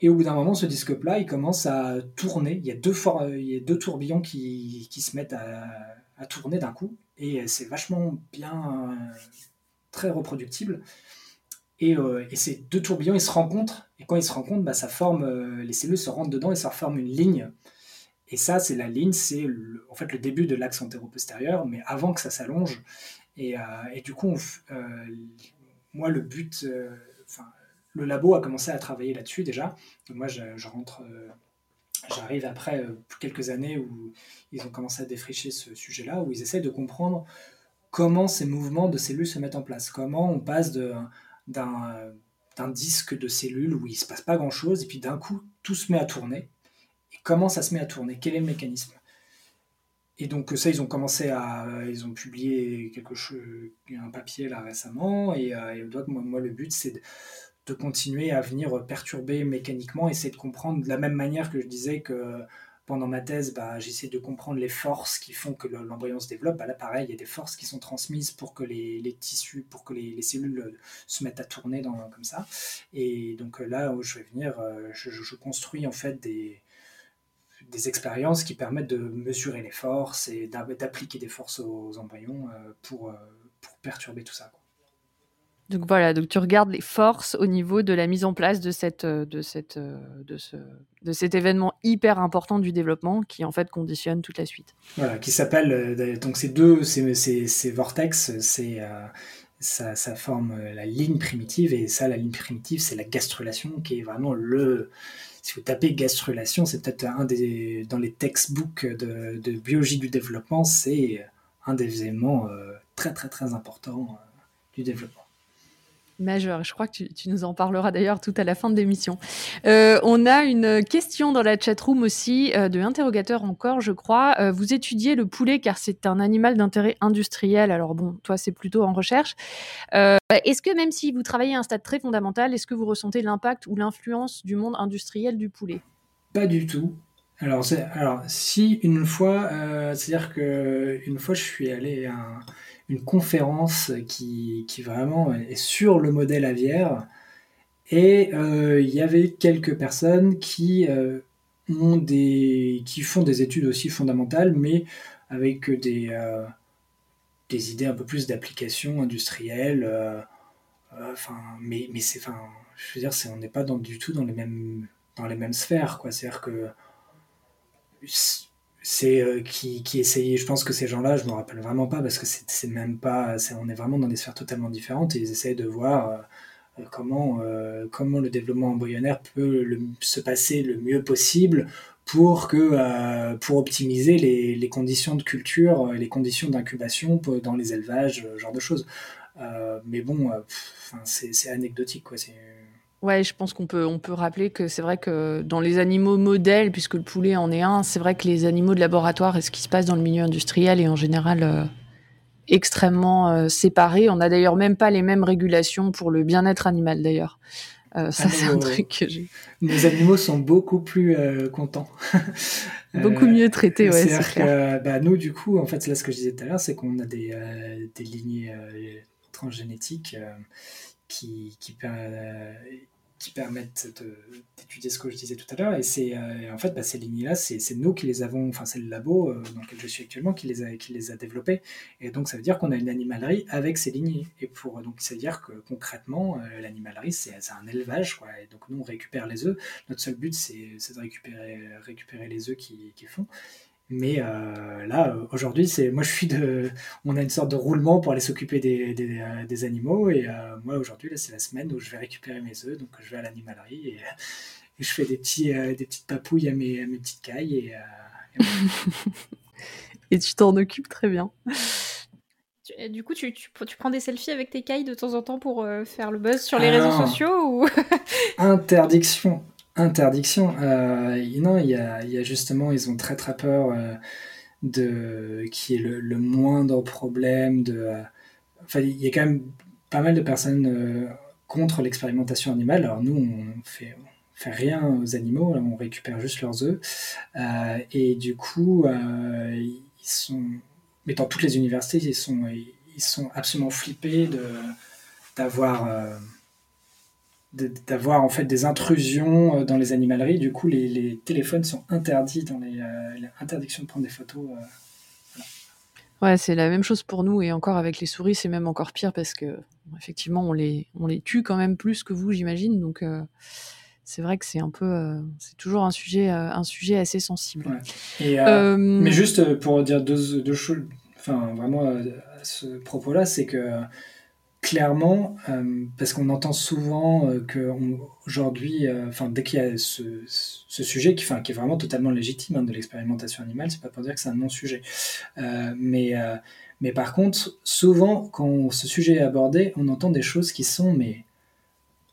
Et au bout d'un moment, ce disque plat, il commence à tourner. Il y a deux, il deux tourbillons qui, se mettent à, tourner d'un coup. Et c'est vachement bien, très reproductible. Euh, et, ces deux tourbillons, ils se rencontrent. Et quand ils se rencontrent, bah, ça forme, euh, les cellules se rentrent dedans et ça forme une ligne et ça, c'est la ligne, c'est en fait le début de l'axe antéro-postérieur, mais avant que ça s'allonge. Et, euh, du coup, euh, moi, le but, euh, le labo a commencé à travailler là-dessus déjà. moi, je, rentre, j'arrive après quelques années où ils ont commencé à défricher ce sujet-là, où ils essaient de comprendre comment ces mouvements de cellules se mettent en place, comment on passe d'un disque de cellules où il ne se passe pas grand-chose, et puis d'un coup, tout se met à tourner comment ça se met à tourner, quel est le mécanisme. Et donc ça, ils ont commencé à, ils ont publié quelque chose, un papier là récemment, et, euh, moi, le but c'est de, continuer à venir perturber mécaniquement, essayer de comprendre de la même manière que je disais que pendant ma thèse, bah, j'essaie de comprendre les forces qui font que l'embryon se développe. Bah, là, pareil, il y a des forces qui sont transmises pour que les, tissus, pour que les, cellules se mettent à tourner dans, comme ça. Et donc là je vais venir, euh, je construis en fait des, des expériences qui permettent de mesurer les forces et d'appliquer des forces aux embryons euh, pour, euh, pour perturber tout ça. Donc voilà, donc tu regardes les forces au niveau de la mise en place de, cette, euh, de, cette, de, ce, de cet événement hyper important du développement qui en fait conditionne toute la suite. Voilà, qui s'appelle, donc ces deux, ces, ces, ces vortex, c'est... ça, ça, forme la ligne primitive, et ça, la ligne primitive, c'est la gastrulation, qui est vraiment le, si vous tapez gastrulation, c'est peut-être un des dans les textbooks de, de biologie du développement, c'est un des éléments euh, très très très importants euh, du développement majeur. Je crois que tu, nous en parleras d'ailleurs tout à la fin de l'émission. Euh, on a une question dans la chatroom aussi, euh, de l'interrogateur encore, je crois. Euh, vous étudiez le poulet car c'est un animal d'intérêt industriel. Alors bon, toi, c'est plutôt en recherche. est-ce que même si vous travaillez à un stade très fondamental, est-ce que vous ressentez l'impact ou l'influence du monde industriel du poulet? Pas du tout. Alors, alors si une fois, c'est-à-dire que une fois, je suis allé à un une conférence qui, qui, vraiment est sur le modèle aviaire. Et euh, il y avait quelques personnes qui, euh, ont des, qui font des études aussi fondamentales, mais avec des, euh, des idées un peu plus d'application industrielle. enfin, mais mais c'est, enfin, je veux dire, c'est, on n'est pas dans, du tout dans les mêmes, dans les mêmes sphères. Quoi. C'est-à-dire que c'est qui, qui essayait, je pense que ces gens-là, je me rappelle vraiment pas parce que c'est même pas, on est vraiment dans des sphères totalement différentes et ils essayent de voir comment, comment le développement embryonnaire peut se passer le mieux possible pour, que, euh, pour optimiser les, les, conditions de culture, euh, les conditions d'incubation dans les élevages, ce genre de choses. Euh, mais bon, c'est anecdotique. Quoi. Ouais, je pense qu'on peut, on peut rappeler que c'est vrai que dans les animaux modèles, puisque le poulet en est un, c'est vrai que les animaux de laboratoire et ce qui se passe dans le milieu industriel est en général extrêmement séparés. On n'a d'ailleurs même pas les mêmes régulations pour le bien-être animal d'ailleurs. Euh, ça, c'est un truc que j'ai. Nos animaux sont beaucoup plus euh, contents. *laughs* beaucoup mieux traités, ouais. C'est que bah, nous, du coup, en fait, là, ce que je disais tout à l'heure, c'est qu'on a des, euh, des lignées transgénétiques qui, qui, qui permettent d'étudier ce que je disais tout à l'heure. Et c'est euh, en fait, bah, ces lignes-là, c'est nous qui les avons, enfin, c'est le labo euh, dans lequel je suis actuellement qui les a, qui les a développées. Et donc, ça veut dire qu'on a une animalerie avec ces lignées. Et pour, donc, ça veut dire que concrètement, euh, l'animalerie, c'est un élevage. Quoi. Et donc, nous, on récupère les œufs. Notre seul but, c'est de récupérer, récupérer les œufs qui, qui font. Mais euh, là, aujourd'hui, c'est moi, je suis de, on a une sorte de roulement pour aller s'occuper des, des, euh, des, animaux. Et euh, moi, aujourd'hui, c'est la semaine où je vais récupérer mes œufs, donc je vais à l'animalerie et, *laughs* je fais des petits, des petites papouilles à mes, mes petites cailles. Et, *laughs* et, tu t'en occupes très bien. Du coup, tu, tu, tu, prends des selfies avec tes cailles de temps en temps pour faire le buzz sur les réseaux sociaux ou? Interdiction interdiction. Euh, non, il y a, justement, ils ont très très peur euh, de qui est le, moindre problème. De, euh, enfin, il y a quand même pas mal de personnes contre l'expérimentation animale. Alors nous, on fait, fait rien aux animaux, on récupère juste leurs œufs. et du coup, ils sont, mais dans toutes les universités, ils sont, ils sont absolument flippés d'avoir d'avoir en fait des intrusions euh, dans les animaleries. Du coup, les, téléphones sont interdits dans les, euh, interdictions de prendre des photos. Euh, ouais, c'est la même chose pour nous et encore avec les souris, c'est même encore pire parce que effectivement, on les, on les tue quand même plus que vous, j'imagine. Donc c'est vrai que c'est un peu, c'est toujours un sujet, un sujet assez sensible. Mais juste pour dire deux, deux choses, enfin vraiment à ce propos-là, c'est que clairement, euh, parce qu'on entend souvent euh, qu'aujourd'hui, euh, dès qu'il y a ce, sujet qui, qui est vraiment totalement légitime hein, de l'expérimentation animale, c'est pas pour dire que c'est un non-sujet. mais, mais par contre, souvent, quand ce sujet est abordé, on entend des choses qui sont mais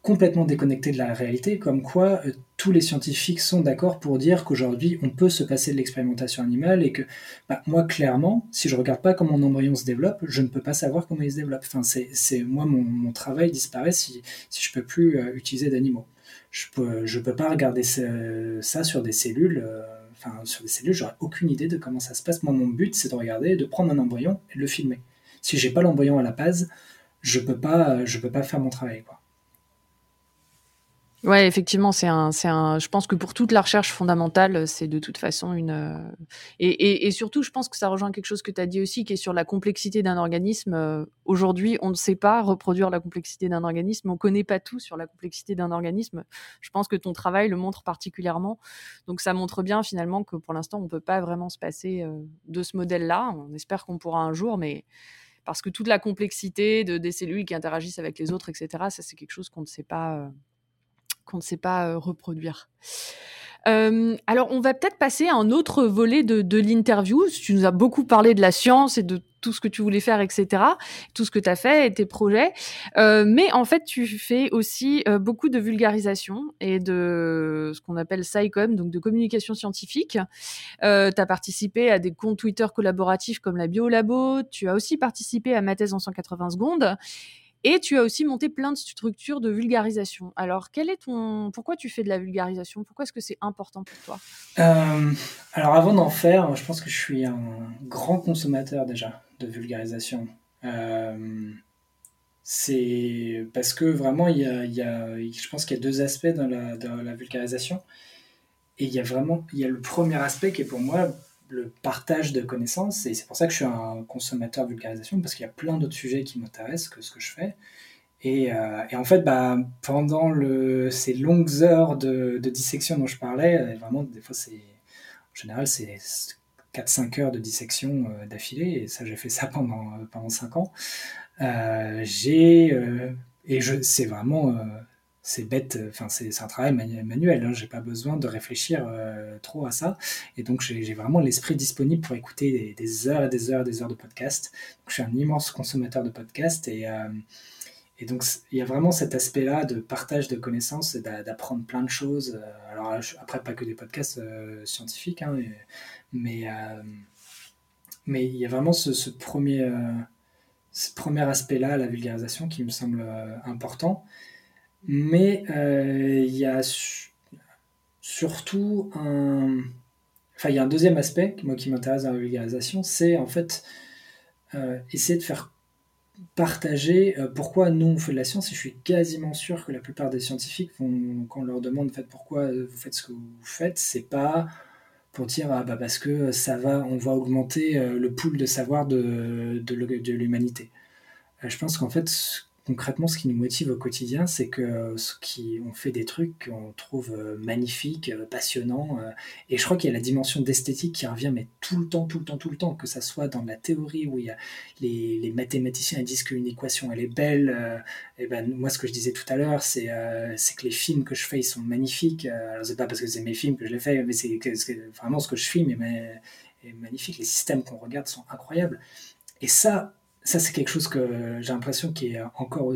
complètement déconnecté de la réalité, comme quoi euh, tous les scientifiques sont d'accord pour dire qu'aujourd'hui on peut se passer de l'expérimentation animale et que bah, moi clairement, si je regarde pas comment mon embryon se développe, je ne peux pas savoir comment il se développe. Enfin, c'est moi mon, travail disparaît si, si je peux plus euh, utiliser d'animaux. Je peux je peux pas regarder ça, sur des cellules. Euh, enfin, sur des cellules, j'aurais aucune idée de comment ça se passe. Moi, mon but, c'est de regarder, de prendre un embryon et de le filmer. Si j'ai pas l'embryon à la base, je peux pas, je peux pas faire mon travail. Quoi. Ouais, effectivement, c'est un, c'est un. Je pense que pour toute la recherche fondamentale, c'est de toute façon une. Euh, et, surtout, je pense que ça rejoint quelque chose que tu as dit aussi, qui est sur la complexité d'un organisme. Euh, aujourd'hui, on ne sait pas reproduire la complexité d'un organisme. On connaît pas tout sur la complexité d'un organisme. Je pense que ton travail le montre particulièrement. Donc, ça montre bien finalement que pour l'instant, on peut pas vraiment se passer euh, de ce modèle-là. On espère qu'on pourra un jour, mais parce que toute la complexité de des cellules qui interagissent avec les autres, etc. Ça, c'est quelque chose qu'on ne sait pas qu'on ne sait pas euh, reproduire. Euh, alors, on va peut-être passer à un autre volet de, l'interview. Tu nous as beaucoup parlé de la science et de tout ce que tu voulais faire, etc., tout ce que tu as fait et tes projets. Euh, mais en fait, tu fais aussi beaucoup de vulgarisation et de ce qu'on appelle SciComm, donc de communication scientifique. tu as participé à des comptes Twitter collaboratifs comme la Biolabo. Tu as aussi participé à ma thèse en 180 secondes. Et tu as aussi monté plein de structures de vulgarisation. Alors, quel est ton, pourquoi tu fais de la vulgarisation? Pourquoi est-ce que c'est important pour toi? Euh, Alors, avant d'en faire, je pense que je suis un grand consommateur déjà de vulgarisation. Euh, c'est parce que vraiment, il y, a, je pense qu'il y a deux aspects dans la, dans la vulgarisation. Et il y a vraiment, il y a le premier aspect qui est pour moi le partage de connaissances. Et c'est pour ça que je suis un consommateur de vulgarisation, parce qu'il y a plein d'autres sujets qui m'intéressent que ce que je fais. Et, euh, et en fait, bah, pendant le, ces longues heures de, de, dissection dont je parlais, euh, vraiment, des fois, c'est, en général, c'est 4-5 heures de dissection d'affilée, et ça j'ai fait ça *laughs* pendant, pendant 5 ans. j'ai et c'est vraiment c'est bête, enfin c'est un travail manuel, hein, j'ai pas besoin de réfléchir trop à ça, et donc j'ai vraiment l'esprit disponible pour écouter des, heures et des heures et des heures de podcast. je suis un immense consommateur de podcasts et et donc, il y a vraiment cet aspect-là de partage de connaissances et d'apprendre plein de choses. Euh, alors, après, pas que des podcasts euh, scientifiques, hein, mais, euh, mais il y a vraiment ce, premier, ce premier aspect-là, la vulgarisation, qui me semble important. Mais il y a surtout un. Enfin, il y a un deuxième aspect, moi, qui m'intéresse dans la vulgarisation, c'est en fait essayer de faire partager euh, pourquoi nous on fait de la science et je suis quasiment sûr que la plupart des scientifiques quand on leur demande fait, pourquoi euh, vous faites ce que vous faites, c'est pas pour dire ah, bah parce que ça va, on va augmenter euh, le pool de savoir de, de l'humanité. Je pense qu'en fait, concrètement, ce qui nous motive au quotidien, c'est que ce qui, fait des trucs qu'on trouve euh, magnifiques, euh, passionnants. Euh, et je crois qu'il y a la dimension d'esthétique qui revient, mais tout le temps, tout le temps, tout le temps, que ça soit dans la théorie où il y a les, mathématiciens disent qu'une équation elle est belle. et ben moi, ce que je disais tout à l'heure, c'est que les films que je fais, ils sont magnifiques. alors c'est pas parce que c'est mes films que je les fais, mais c'est vraiment ce que je filme est magnifique. Les systèmes qu'on regarde sont incroyables. Et ça, ça, c'est quelque chose que j'ai l'impression qui est encore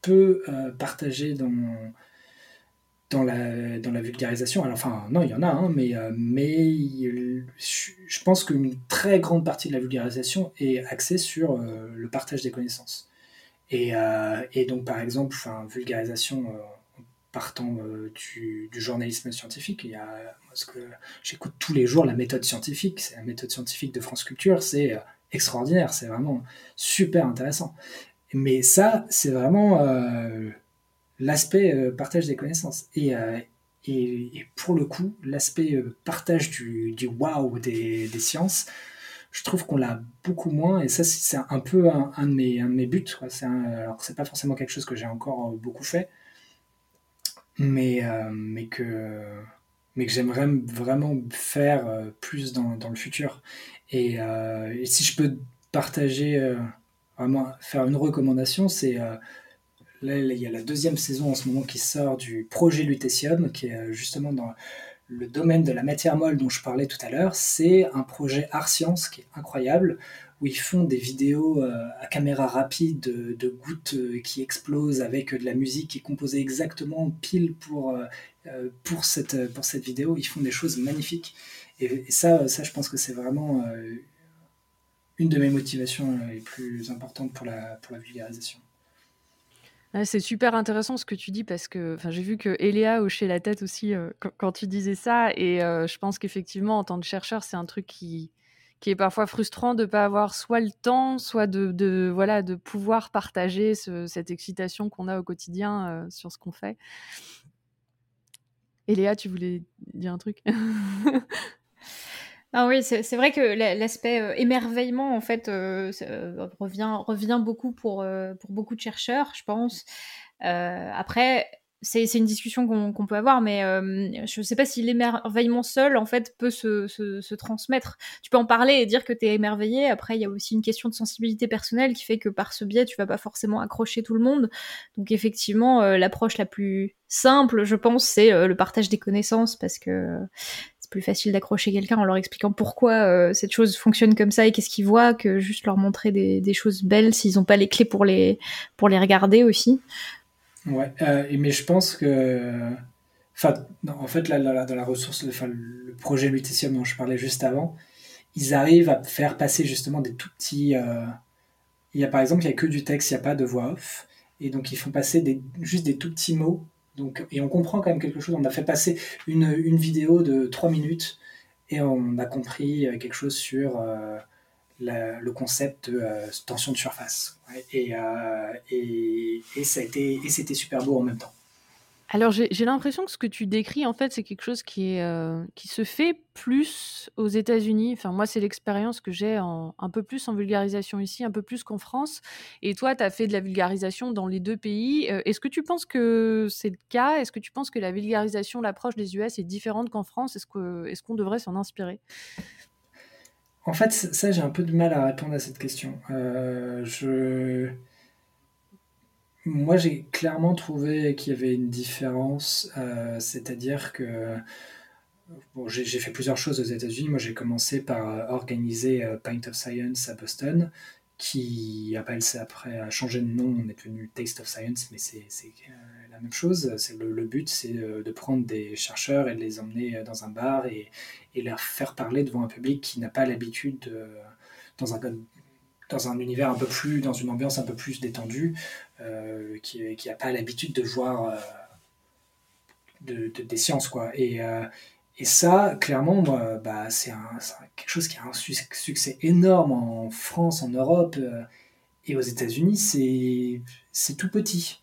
peu euh, partagé dans, dans, la, la vulgarisation. Alors, enfin, non, il y en a, hein, mais, euh, mais je pense qu'une très grande partie de la vulgarisation est axée sur euh, le partage des connaissances. Et, donc, par exemple, vulgarisation partant du, journalisme scientifique, il y a, que j'écoute tous les jours la méthode scientifique, c'est la méthode scientifique de France Culture, c'est extraordinaire, c'est vraiment super intéressant. Mais ça, c'est vraiment euh, l'aspect euh, partage des connaissances. Et, euh, et, pour le coup, l'aspect partage du, du wow des, des, sciences, je trouve qu'on l'a beaucoup moins. Et ça, c'est un peu un, de, mes, un de mes buts. c'est alors, c'est pas forcément quelque chose que j'ai encore beaucoup fait, mais, mais que mais que j'aimerais vraiment faire plus dans, dans, le futur. Euh, et, si je peux partager, euh, vraiment faire une recommandation, c'est euh, là, il y a la deuxième saison en ce moment qui sort du projet Lutécium, qui est justement dans le domaine de la matière molle dont je parlais tout à l'heure. C'est un projet art science qui est incroyable, où ils font des vidéos à caméra rapide de, gouttes qui explosent avec de la musique qui est composée exactement pile pour, pour, cette, pour cette vidéo. Ils font des choses magnifiques. Et, ça, ça, je pense que c'est vraiment euh, une de mes motivations euh, les plus importantes pour la, pour la vulgarisation. c'est super intéressant ce que tu dis parce que j'ai vu que Eléa hochait la tête aussi euh, quand, tu disais ça et je pense qu'effectivement en tant que chercheur c'est un truc qui, qui est parfois frustrant de ne pas avoir soit le temps soit de, de voilà de pouvoir partager cette excitation qu'on a au quotidien sur ce qu'on fait. Eléa, tu voulais dire un truc? *laughs* Ah oui, c'est vrai que l'aspect euh, émerveillement, en fait, euh, euh, revient, revient beaucoup pour, pour beaucoup de chercheurs, je pense. après, c'est une discussion qu'on peut avoir, mais je ne sais pas si l'émerveillement seul, en fait, peut se, se, transmettre. Tu peux en parler et dire que tu es émerveillé. Après, il y a aussi une question de sensibilité personnelle qui fait que par ce biais, tu vas pas forcément accrocher tout le monde. Donc, effectivement, l'approche la plus simple, je pense, c'est le partage des connaissances parce que plus facile d'accrocher quelqu'un en leur expliquant pourquoi euh, cette chose fonctionne comme ça et qu'est-ce qu'ils voient que juste leur montrer des, choses belles s'ils n'ont pas les clés pour les, pour les regarder aussi. Ouais, euh, mais je pense que. En fait, dans la ressource, le projet Lutetium dont je parlais juste avant, ils arrivent à faire passer justement des tout petits. Euh, il y a par exemple, il n'y a que du texte, il n'y a pas de voix off. Et donc, ils font passer juste des tout petits mots donc, et on comprend quand même quelque chose. On a fait passer une, vidéo de 3 minutes et on a compris euh, quelque chose sur euh, le concept de euh, tension de surface. Et c'était super beau en même temps. Alors j'ai l'impression que ce que tu décris, en fait, c'est quelque chose qui, euh, se fait plus aux États-Unis. Enfin, moi, c'est l'expérience que j'ai un peu plus en vulgarisation ici, un peu plus qu'en France. Et toi, tu as fait de la vulgarisation dans les deux pays. Euh, est-ce que tu penses que c'est le cas? Est-ce que tu penses que la vulgarisation, l'approche des US est différente qu'en France? Est-ce qu'on devrait s'en inspirer? En fait, ça, j'ai un peu de mal à répondre à cette question. je... Moi, j'ai clairement trouvé qu'il y avait une différence, c'est-à-dire que bon, j'ai fait plusieurs choses aux États-Unis. Moi, j'ai commencé par organiser Paint of Science à Boston, qui appelle ça après a changé de nom, on est devenu Taste of Science, mais c'est euh, la même chose. C'est le, le, but, c'est de prendre des chercheurs et de les emmener euh, dans un bar et, et leur faire parler devant un public qui n'a pas l'habitude dans un dans un univers un peu plus, dans une ambiance un peu plus détendue, euh, qui n'a pas l'habitude de voir de, des sciences quoi. Et, et ça, clairement, bah, c'est quelque chose qui a un succès énorme en France, en Europe euh, et aux États-Unis. C'est tout petit.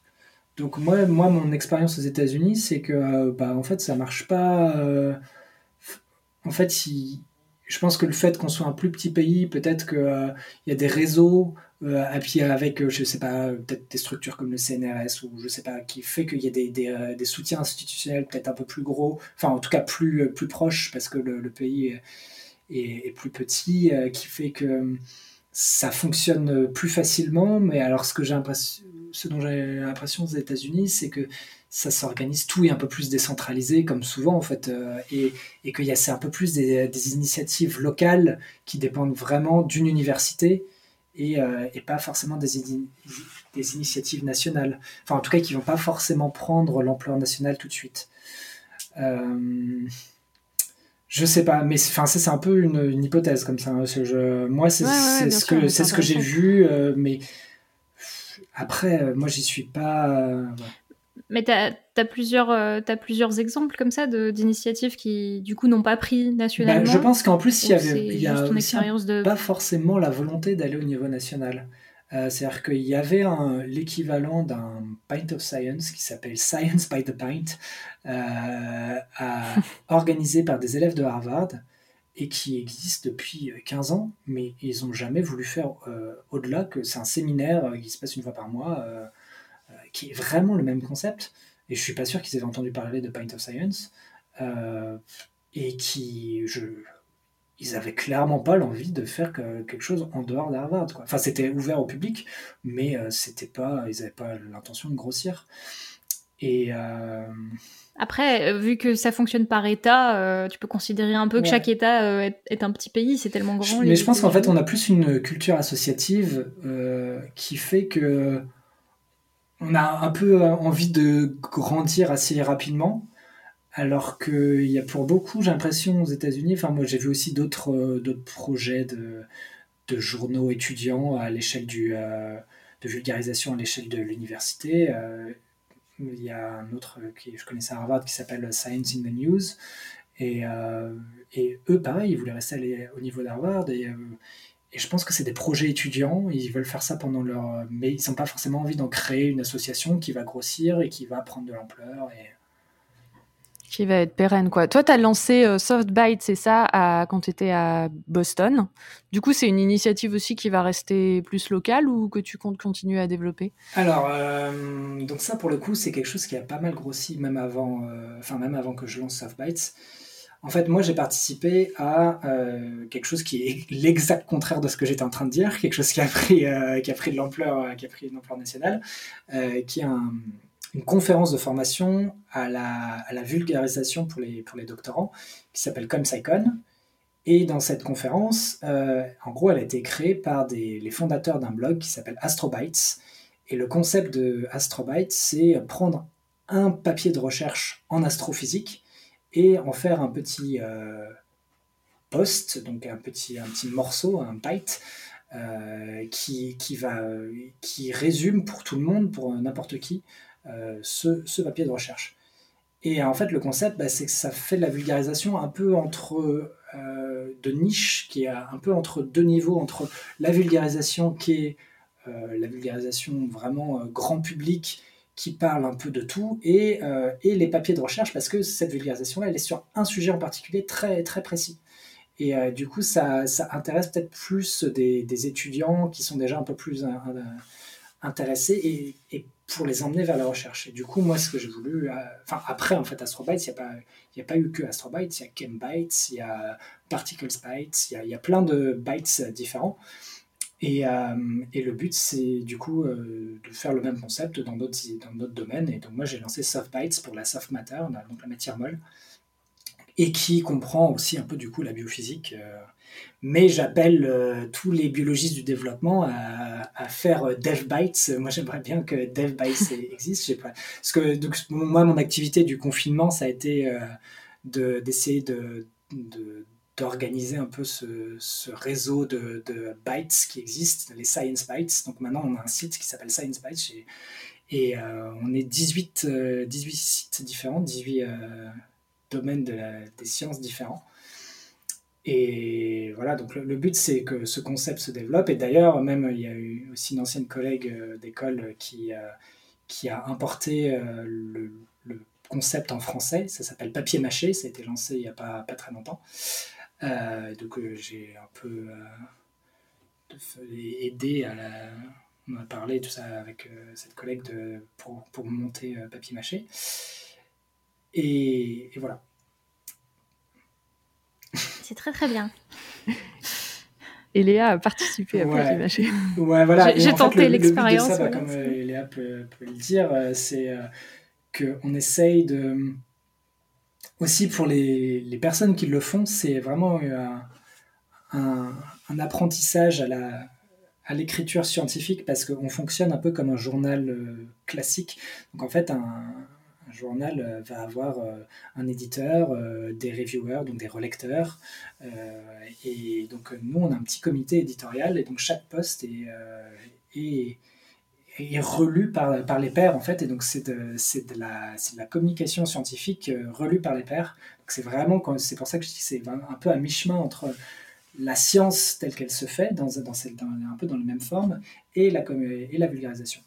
Donc moi, moi mon expérience aux États-Unis, c'est que euh, bah, en fait, ça marche pas. Euh, en fait, si, je pense que le fait qu'on soit un plus petit pays, peut-être qu'il y a des réseaux euh, avec, euh, je sais pas, peut-être des structures comme le CNRS ou je sais pas, qui fait qu'il y a des, euh, des soutiens institutionnels peut-être un peu plus gros, enfin en tout cas plus, euh, plus proches parce que le, le pays est, est, plus petit, qui fait que ça fonctionne plus facilement. Mais alors ce que j'ai l'impression, ce dont j'ai l'impression aux États-Unis, c'est que ça s'organise tout est un peu plus décentralisé comme souvent en fait et, et qu'il y a c'est un peu plus des, des, initiatives locales qui dépendent vraiment d'une université euh, et, pas forcément des, des, initiatives nationales. Enfin, en tout cas, qui vont pas forcément prendre l'ampleur nationale tout de suite. Euh, je sais pas, mais enfin, ça, c'est un peu une, hypothèse comme ça. Hein, moi, c'est ce, que, c'est ce que j'ai vu, euh, mais après, euh, moi, j'y suis pas. Mais tu as, plusieurs, euh, plusieurs exemples comme ça d'initiatives qui, du coup, n'ont pas pris nationalement bah, Je pense qu'en plus, il y avait il y a de... pas forcément la volonté d'aller au niveau national. Euh, c'est-à-dire qu'il y avait l'équivalent d'un Pint of Science qui s'appelle Science by the Pint, euh, *laughs* organisé par des élèves de Harvard et qui existe depuis 15 ans, mais ils n'ont jamais voulu faire au-delà que c'est un séminaire qui se passe une fois par mois qui est vraiment le même concept, et je suis pas sûr qu'ils aient entendu parler de Pint of Science, euh, et qui, je, ils avaient clairement pas l'envie de faire quelque chose en dehors d'Harvard. Enfin, c'était ouvert au public, mais euh, c'était pas, ils n'avaient pas l'intention de grossir. Euh, après, vu que ça fonctionne par État, tu peux considérer un peu que chaque État est, un petit pays, c'est tellement grand. mais je pense qu'en fait, on a plus une culture associative qui fait que on a un peu envie de grandir assez rapidement. Alors que y a pour beaucoup, j'ai l'impression aux États-Unis, enfin moi j'ai vu aussi d'autres euh, projets de, de, journaux étudiants à l'échelle du euh, de vulgarisation à l'échelle de l'université. Euh, il y a un autre qui je connaissais à Harvard qui s'appelle Science in the News. Et, et eux pareil ils voulaient rester au niveau d'Harvard. Et et je pense que c'est des projets étudiants, ils veulent faire ça pendant leur... Mais ils n'ont pas forcément envie d'en créer une association qui va grossir et qui va prendre de l'ampleur. Qui va être pérenne, quoi. Toi, tu as lancé euh, SoftByte, c'est ça, quand tu étais à Boston. Du coup, c'est une initiative aussi qui va rester plus locale ou que tu comptes continuer à développer? Alors, euh, donc ça, pour le coup, c'est quelque chose qui a pas mal grossi, même avant, euh, même avant que je lance SoftBytes. En fait, moi, j'ai participé à euh, quelque chose qui est *laughs* l'exact contraire de ce que j'étais en train de dire, quelque chose qui a pris, qui a pris de l'ampleur, qui a pris nationale, qui est une conférence de formation à la, à la, vulgarisation pour les, pour les doctorants, qui s'appelle ComSciCon. Et dans cette conférence, en gros, elle a été créée par des, les fondateurs d'un blog qui s'appelle Astrobytes. Et le concept de Astrobytes, c'est prendre un papier de recherche en astrophysique et en faire un petit euh, post, donc un petit, un petit morceau, un byte, euh, qui, qui, va, qui résume pour tout le monde, pour n'importe qui, euh, ce, ce, papier de recherche. Et en fait, le concept, bah, c'est que ça fait de la vulgarisation un peu entre de niche, qui est un peu entre deux niveaux, entre la vulgarisation qui est la vulgarisation vraiment grand public qui parle un peu de tout et, euh, et, les papiers de recherche parce que cette vulgarisation-là, elle est sur un sujet en particulier très, très précis. Et euh, du coup, ça, ça intéresse peut-être plus des, étudiants qui sont déjà un peu plus euh, intéressés et, et, pour les emmener vers la recherche. Et du coup, moi, ce que j'ai voulu, enfin après, en fait, Astrobytes, il n'y a pas, a pas eu que Astrobytes, il y a ChemBytes, il y a Particles Bytes, il y y a plein de bytes différents. Et, et, le but, c'est du coup de faire le même concept dans d'autres, dans d'autres domaines. Et donc, moi, j'ai lancé SoftBytes pour la soft matter, donc la matière molle, et qui comprend aussi un peu du coup la biophysique mais j'appelle euh, tous les biologistes du développement à, faire euh, DevBytes. Moi, j'aimerais bien que DevBytes *laughs* existe. Pas. Parce que donc, moi, mon activité du confinement, ça a été euh, d'essayer de, d'organiser un peu ce, réseau de, bytes qui existe, les Science Bytes. Donc maintenant, on a un site qui s'appelle Science Bytes et, on est 18, 18 sites différents, 18 domaines de des sciences différents. Et voilà, donc le, but c'est que ce concept se développe. Et d'ailleurs, même il y a eu aussi une ancienne collègue euh, d'école qui, euh, qui a importé euh, le, concept en français. Ça s'appelle papier mâché. Ça a été lancé il n'y a pas, pas très longtemps. donc j'ai un peu aidé à la. On a parlé tout ça avec cette collègue pour, pour monter papier mâché. et voilà. C'est très très bien. Et Léa a participé à ouais. Voilà. J'ai tenté l'expérience. Bah, comme euh, Léa peut, le dire, euh, c'est euh, qu'on essaye de. Aussi pour les, les, personnes qui le font, c'est vraiment un, un, apprentissage à la à l'écriture scientifique parce qu'on fonctionne un peu comme un journal classique. Donc en fait, un, un journal euh, va avoir euh, un éditeur, euh, des reviewers, donc des relecteurs. et donc nous, on a un petit comité éditorial et donc chaque poste est, est, relu par, par les pairs en fait. Et donc c'est de, de, la, de la communication scientifique relue par les pairs. C'est vraiment, c'est pour ça que je dis c'est un peu à mi-chemin entre la science telle qu'elle se fait, dans, dans, dans, un peu dans la même forme, et la, et la vulgarisation.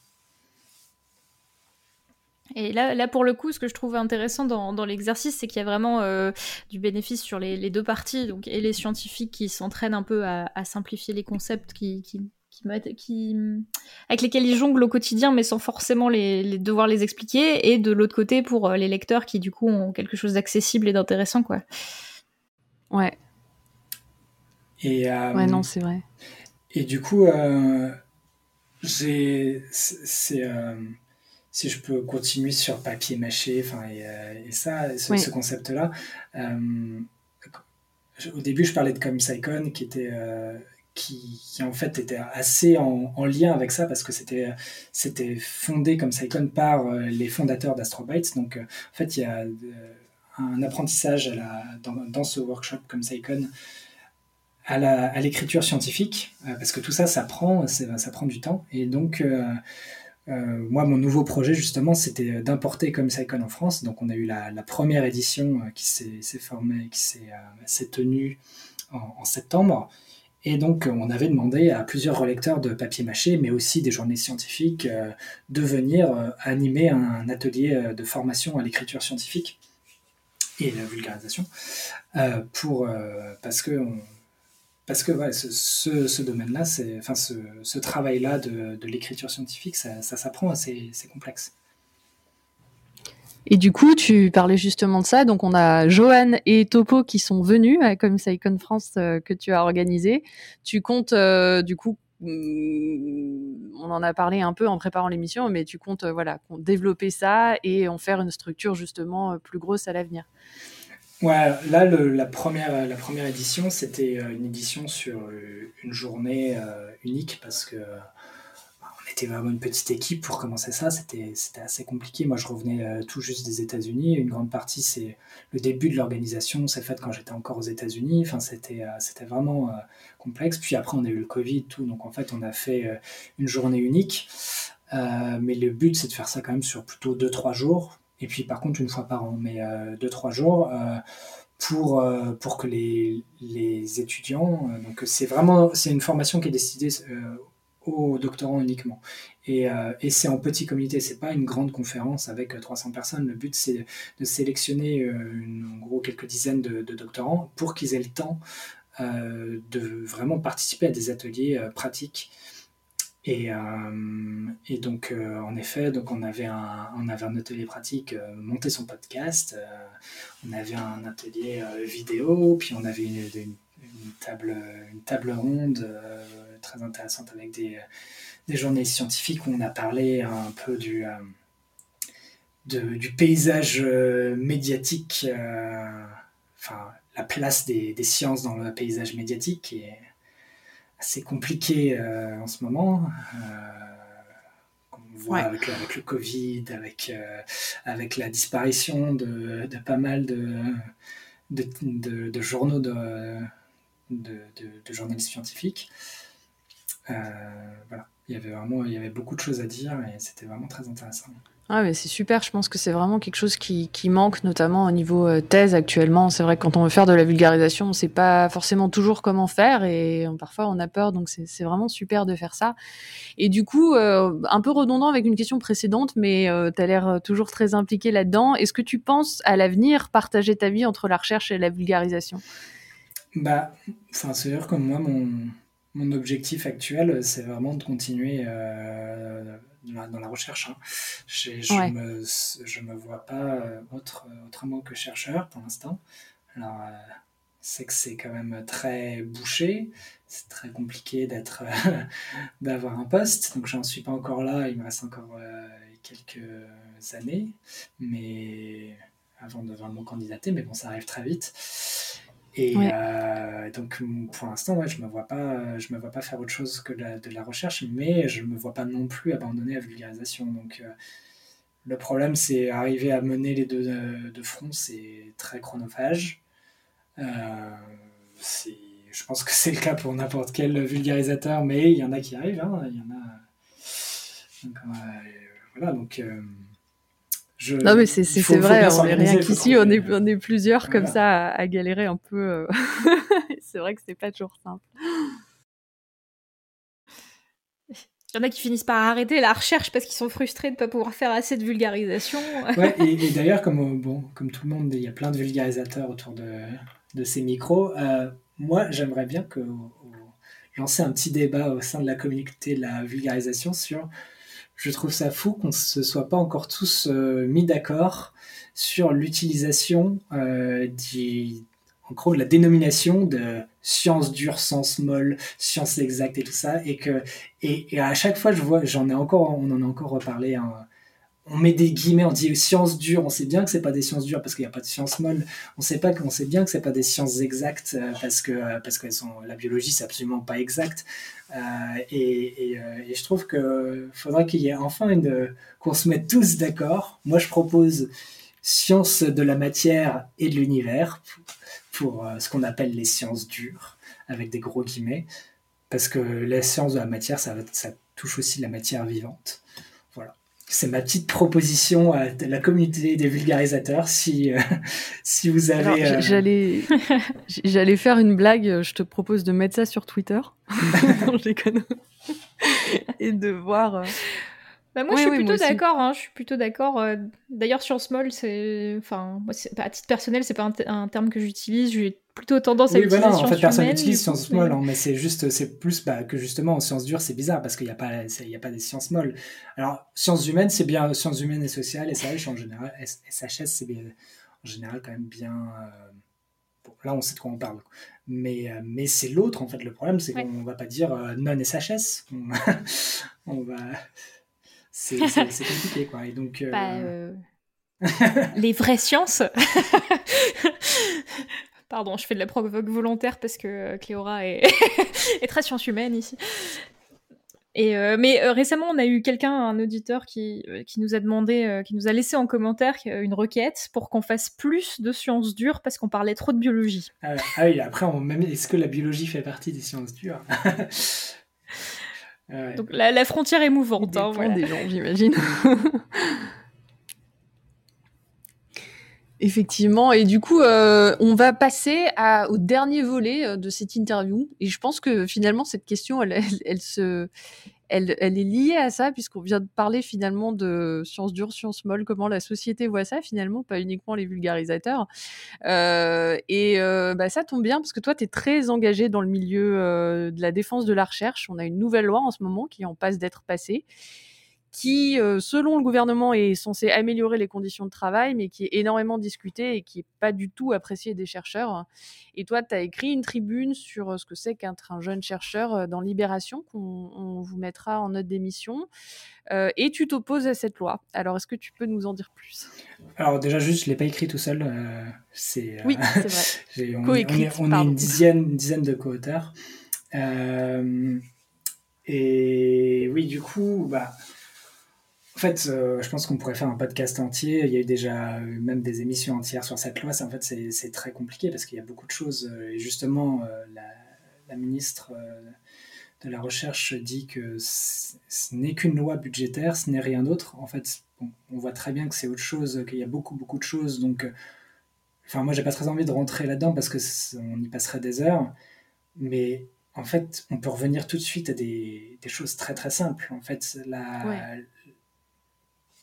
Et là, là, pour le coup, ce que je trouve intéressant dans, dans l'exercice, c'est qu'il y a vraiment euh, du bénéfice sur les, les, deux parties, donc et les scientifiques qui s'entraînent un peu à, à, simplifier les concepts qui, qui, qui, qui, avec lesquels ils jonglent au quotidien, mais sans forcément les, les devoir les expliquer, et de l'autre côté pour euh, les lecteurs qui du coup ont quelque chose d'accessible et d'intéressant, quoi. Ouais. Et euh, ouais, non, c'est vrai. Et du coup, euh, j'ai, c'est si je peux continuer sur papier mâché, enfin, et, euh, ça, ce, concept-là. Euh, au début, je parlais de ComScicon, qui était, euh, qui, qui, en fait était assez en, lien avec ça parce que c'était, c'était fondé comme Scicon par les fondateurs d'Astrobytes. Donc, en fait, il y a un apprentissage à la, dans, dans, ce workshop comme Scicon à l'écriture scientifique, parce que tout ça, ça prend, ça prend du temps. Et donc, euh, moi, mon nouveau projet, justement, c'était d'importer comme en France. Donc, on a eu la, première édition euh, qui s'est formée, qui s'est euh, tenue en, septembre. Et donc, on avait demandé à plusieurs relecteurs de papier mâché, mais aussi des journées scientifiques, de venir animer un, atelier de formation à l'écriture scientifique et la vulgarisation, pour, parce que parce que ce, domaine-là, enfin, ce, ce travail-là de, l'écriture scientifique, ça, s'apprend, c'est complexe. Et du coup, tu parlais justement de ça. Donc, on a Johan et Topo qui sont venus à Icon France euh, que tu as organisé. Tu comptes, euh, du coup, mm, on en a parlé un peu en préparant l'émission, mais tu comptes, euh, voilà, développer ça et en faire une structure justement plus grosse à l'avenir. Ouais, là, la, première, la première édition, c'était euh, une édition sur euh, une journée euh, unique parce que on était vraiment une petite équipe pour commencer ça. C'était assez compliqué. Moi, je revenais tout juste des États-Unis. Une grande partie, c'est le début de l'organisation, c'est fait quand j'étais encore aux États-Unis. Enfin, c'était c'était vraiment complexe. Puis après, on a eu le Covid, tout. Donc, en fait, on a fait une journée unique. mais le but, c'est de faire ça quand même sur plutôt 2-3 jours et puis par contre une fois par an, mais euh, deux, trois jours, euh, pour, euh, pour que les, les étudiants, donc c'est vraiment, c'est une formation qui est destinée aux doctorants uniquement. Et, et c'est en petit comité, c'est pas une grande conférence avec 300 personnes. Le but, c'est de sélectionner en gros quelques dizaines de doctorants pour qu'ils aient le temps de vraiment participer à des ateliers pratiques Et, et donc, en effet, donc on, avait un, on avait un atelier pratique, monter son podcast, on avait un atelier vidéo, puis on avait une, table, une table ronde très intéressante avec des, des journalistes scientifiques où on a parlé un peu du, du paysage médiatique, enfin, la place des, sciences dans le paysage médiatique assez compliqué euh, en ce moment. Euh, on voit avec, avec, le Covid, avec, euh, avec la disparition de, de pas mal de, de, de journaux de, de, journalistes scientifiques. voilà. Il y avait vraiment il y avait beaucoup de choses à dire et c'était vraiment très intéressant. Ah, mais c'est super. Je pense que c'est vraiment quelque chose qui, manque, notamment au niveau euh, thèse actuellement. C'est vrai que quand on veut faire de la vulgarisation, on ne sait pas forcément toujours comment faire et euh, parfois on a peur. Donc c'est vraiment super de faire ça. Et du coup, euh, un peu redondant avec une question précédente, mais tu as l'air toujours très impliqué là-dedans. Est-ce que tu penses à l'avenir partager ta vie entre la recherche et la vulgarisation? Bah, enfin, c'est dire comme moi, mon objectif actuel, c'est vraiment de continuer dans la recherche. Hein. Je ne me, je me vois pas euh, autre, autrement que chercheur pour l'instant. Alors, euh, c'est que c'est quand même très bouché, c'est très compliqué d'être, *laughs* d'avoir un poste, donc j'en suis pas encore là, il me reste encore euh, quelques années, mais avant de vraiment candidater, mais bon, ça arrive très vite. Et euh, donc pour l'instant, ouais, je me vois pas, je me vois pas faire autre chose que de la, recherche, mais je me vois pas non plus abandonner la vulgarisation. Donc euh, le problème, c'est arriver à mener les deux de, front, c'est très chronophage. Euh, je pense que *laughs* c'est le cas pour n'importe quel vulgarisateur, mais il y en a qui arrivent. Hein, il y en a. Donc, voilà, donc non, mais c'est vrai, on est rien qu'ici, on est, on est plusieurs comme ça à, galérer un peu. Euh. *laughs* c'est vrai que c'est pas toujours simple. Il y en a qui finissent par arrêter la recherche parce qu'ils sont frustrés de ne pas pouvoir faire assez de vulgarisation. ouais, et, d'ailleurs, comme, bon, comme tout le monde, il y a plein de vulgarisateurs autour de, de ces micros. Euh, moi, j'aimerais bien que, lancer un petit débat au sein de la communauté de la vulgarisation sur je trouve ça fou qu'on ne se soit pas encore tous euh, mis d'accord sur l'utilisation euh, en gros, la dénomination de science dure, sens molle, science exacte et tout ça, et que et, à chaque fois je vois, j'en ai encore, on en a encore reparlé hein, on met des guillemets, on dit sciences dures, on sait bien que c'est pas des sciences dures parce qu'il n'y a pas de sciences molles, on sait pas qu'on sait bien que c'est pas des sciences exactes euh, parce que euh, parce que sont la biologie c'est absolument pas exact euh, et, je trouve que faudrait qu'il y ait enfin une qu'on se mette tous d'accord. Moi je propose sciences de la matière et de l'univers pour, ce qu'on appelle les sciences dures avec des gros guillemets parce que la science de la matière ça, ça touche aussi la matière vivante. C'est ma petite proposition à la communauté des vulgarisateurs. Si, euh, *laughs* si vous avez. Euh, j'allais, *laughs* j'allais faire une blague. Je te propose de mettre ça sur Twitter. *laughs* Et de voir. Euh, bah, moi, je suis plutôt d'accord. Hein, je suis plutôt d'accord. Euh, d'ailleurs, sur small, c'est, enfin, à titre personnel, c'est pas un, terme que j'utilise. J'ai plutôt tendance à oui, utiliser voilà, en fait, personne n'utilise sciences small, hein, mais c'est juste, c'est plus bah, que justement en sciences dures, c'est bizarre parce qu'il n'y a pas, il y a pas des sciences molles. Alors, sciences humaines, c'est bien, sciences humaines et sociales, SH en général, SHS, c'est en général quand même bien. Euh, bon, là, on sait de quoi on parle. Mais, euh, mais c'est l'autre, en fait. Le problème, c'est qu'on va pas dire non SHS. *laughs* on va c'est compliqué, quoi. Et donc. Bah, euh, euh, *laughs* les vraies sciences. *laughs* Pardon, je fais de la provoque volontaire parce que euh, Cléora est, *laughs* est très science humaine ici. Et mais récemment, on a eu quelqu'un, un auditeur, qui, qui nous a demandé, qui nous a laissé en commentaire une requête pour qu'on fasse plus de sciences dures parce qu'on parlait trop de biologie. Ah, ah oui, après, est-ce que la biologie fait partie des sciences dures? Donc la, frontière est mouvante. Hein, des gens, j'imagine. *laughs* Effectivement, et du coup, euh, on va passer au dernier volet euh, de cette interview. Et je pense que finalement, cette question, elle, elle, est liée à ça, puisqu'on vient de parler finalement de sciences dures, sciences molles, comment la société voit ça finalement, pas uniquement les vulgarisateurs. Euh, et bah, ça tombe bien, parce que toi, tu es très engagé dans le milieu de la défense de la recherche. On a une nouvelle loi en ce moment qui en passe d'être passée qui, euh, selon le gouvernement, est censé améliorer les conditions de travail, mais qui est énormément discuté et qui n'est pas du tout apprécié des chercheurs. Et toi, tu as écrit une tribune sur euh, ce que c'est qu'être un jeune chercheur euh, dans Libération, qu'on vous mettra en note d'émission. Euh, et tu t'opposes à cette loi. Alors, est-ce que tu peux nous en dire plus? Alors, déjà, juste, je ne l'ai pas écrit tout seul. Euh, c'est, oui, c'est vrai. *laughs* on, on, est, on est, une dizaine, une dizaine de co-auteurs. et oui, du coup, bah fait, euh, je pense qu'on pourrait faire un podcast entier. Il y a eu déjà euh, même des émissions entières sur cette loi. En fait, c'est très compliqué parce qu'il y a beaucoup de choses. Euh, et justement, la, ministre de la Recherche dit que ce n'est qu'une loi budgétaire, ce n'est rien d'autre. En fait, on voit très bien que c'est autre chose, qu'il y a beaucoup, beaucoup de choses. Donc, enfin, moi, j'ai pas très envie de rentrer là-dedans parce que on y passerait des heures. Mais en fait, on peut revenir tout de suite à des, choses très, très simples. En fait, la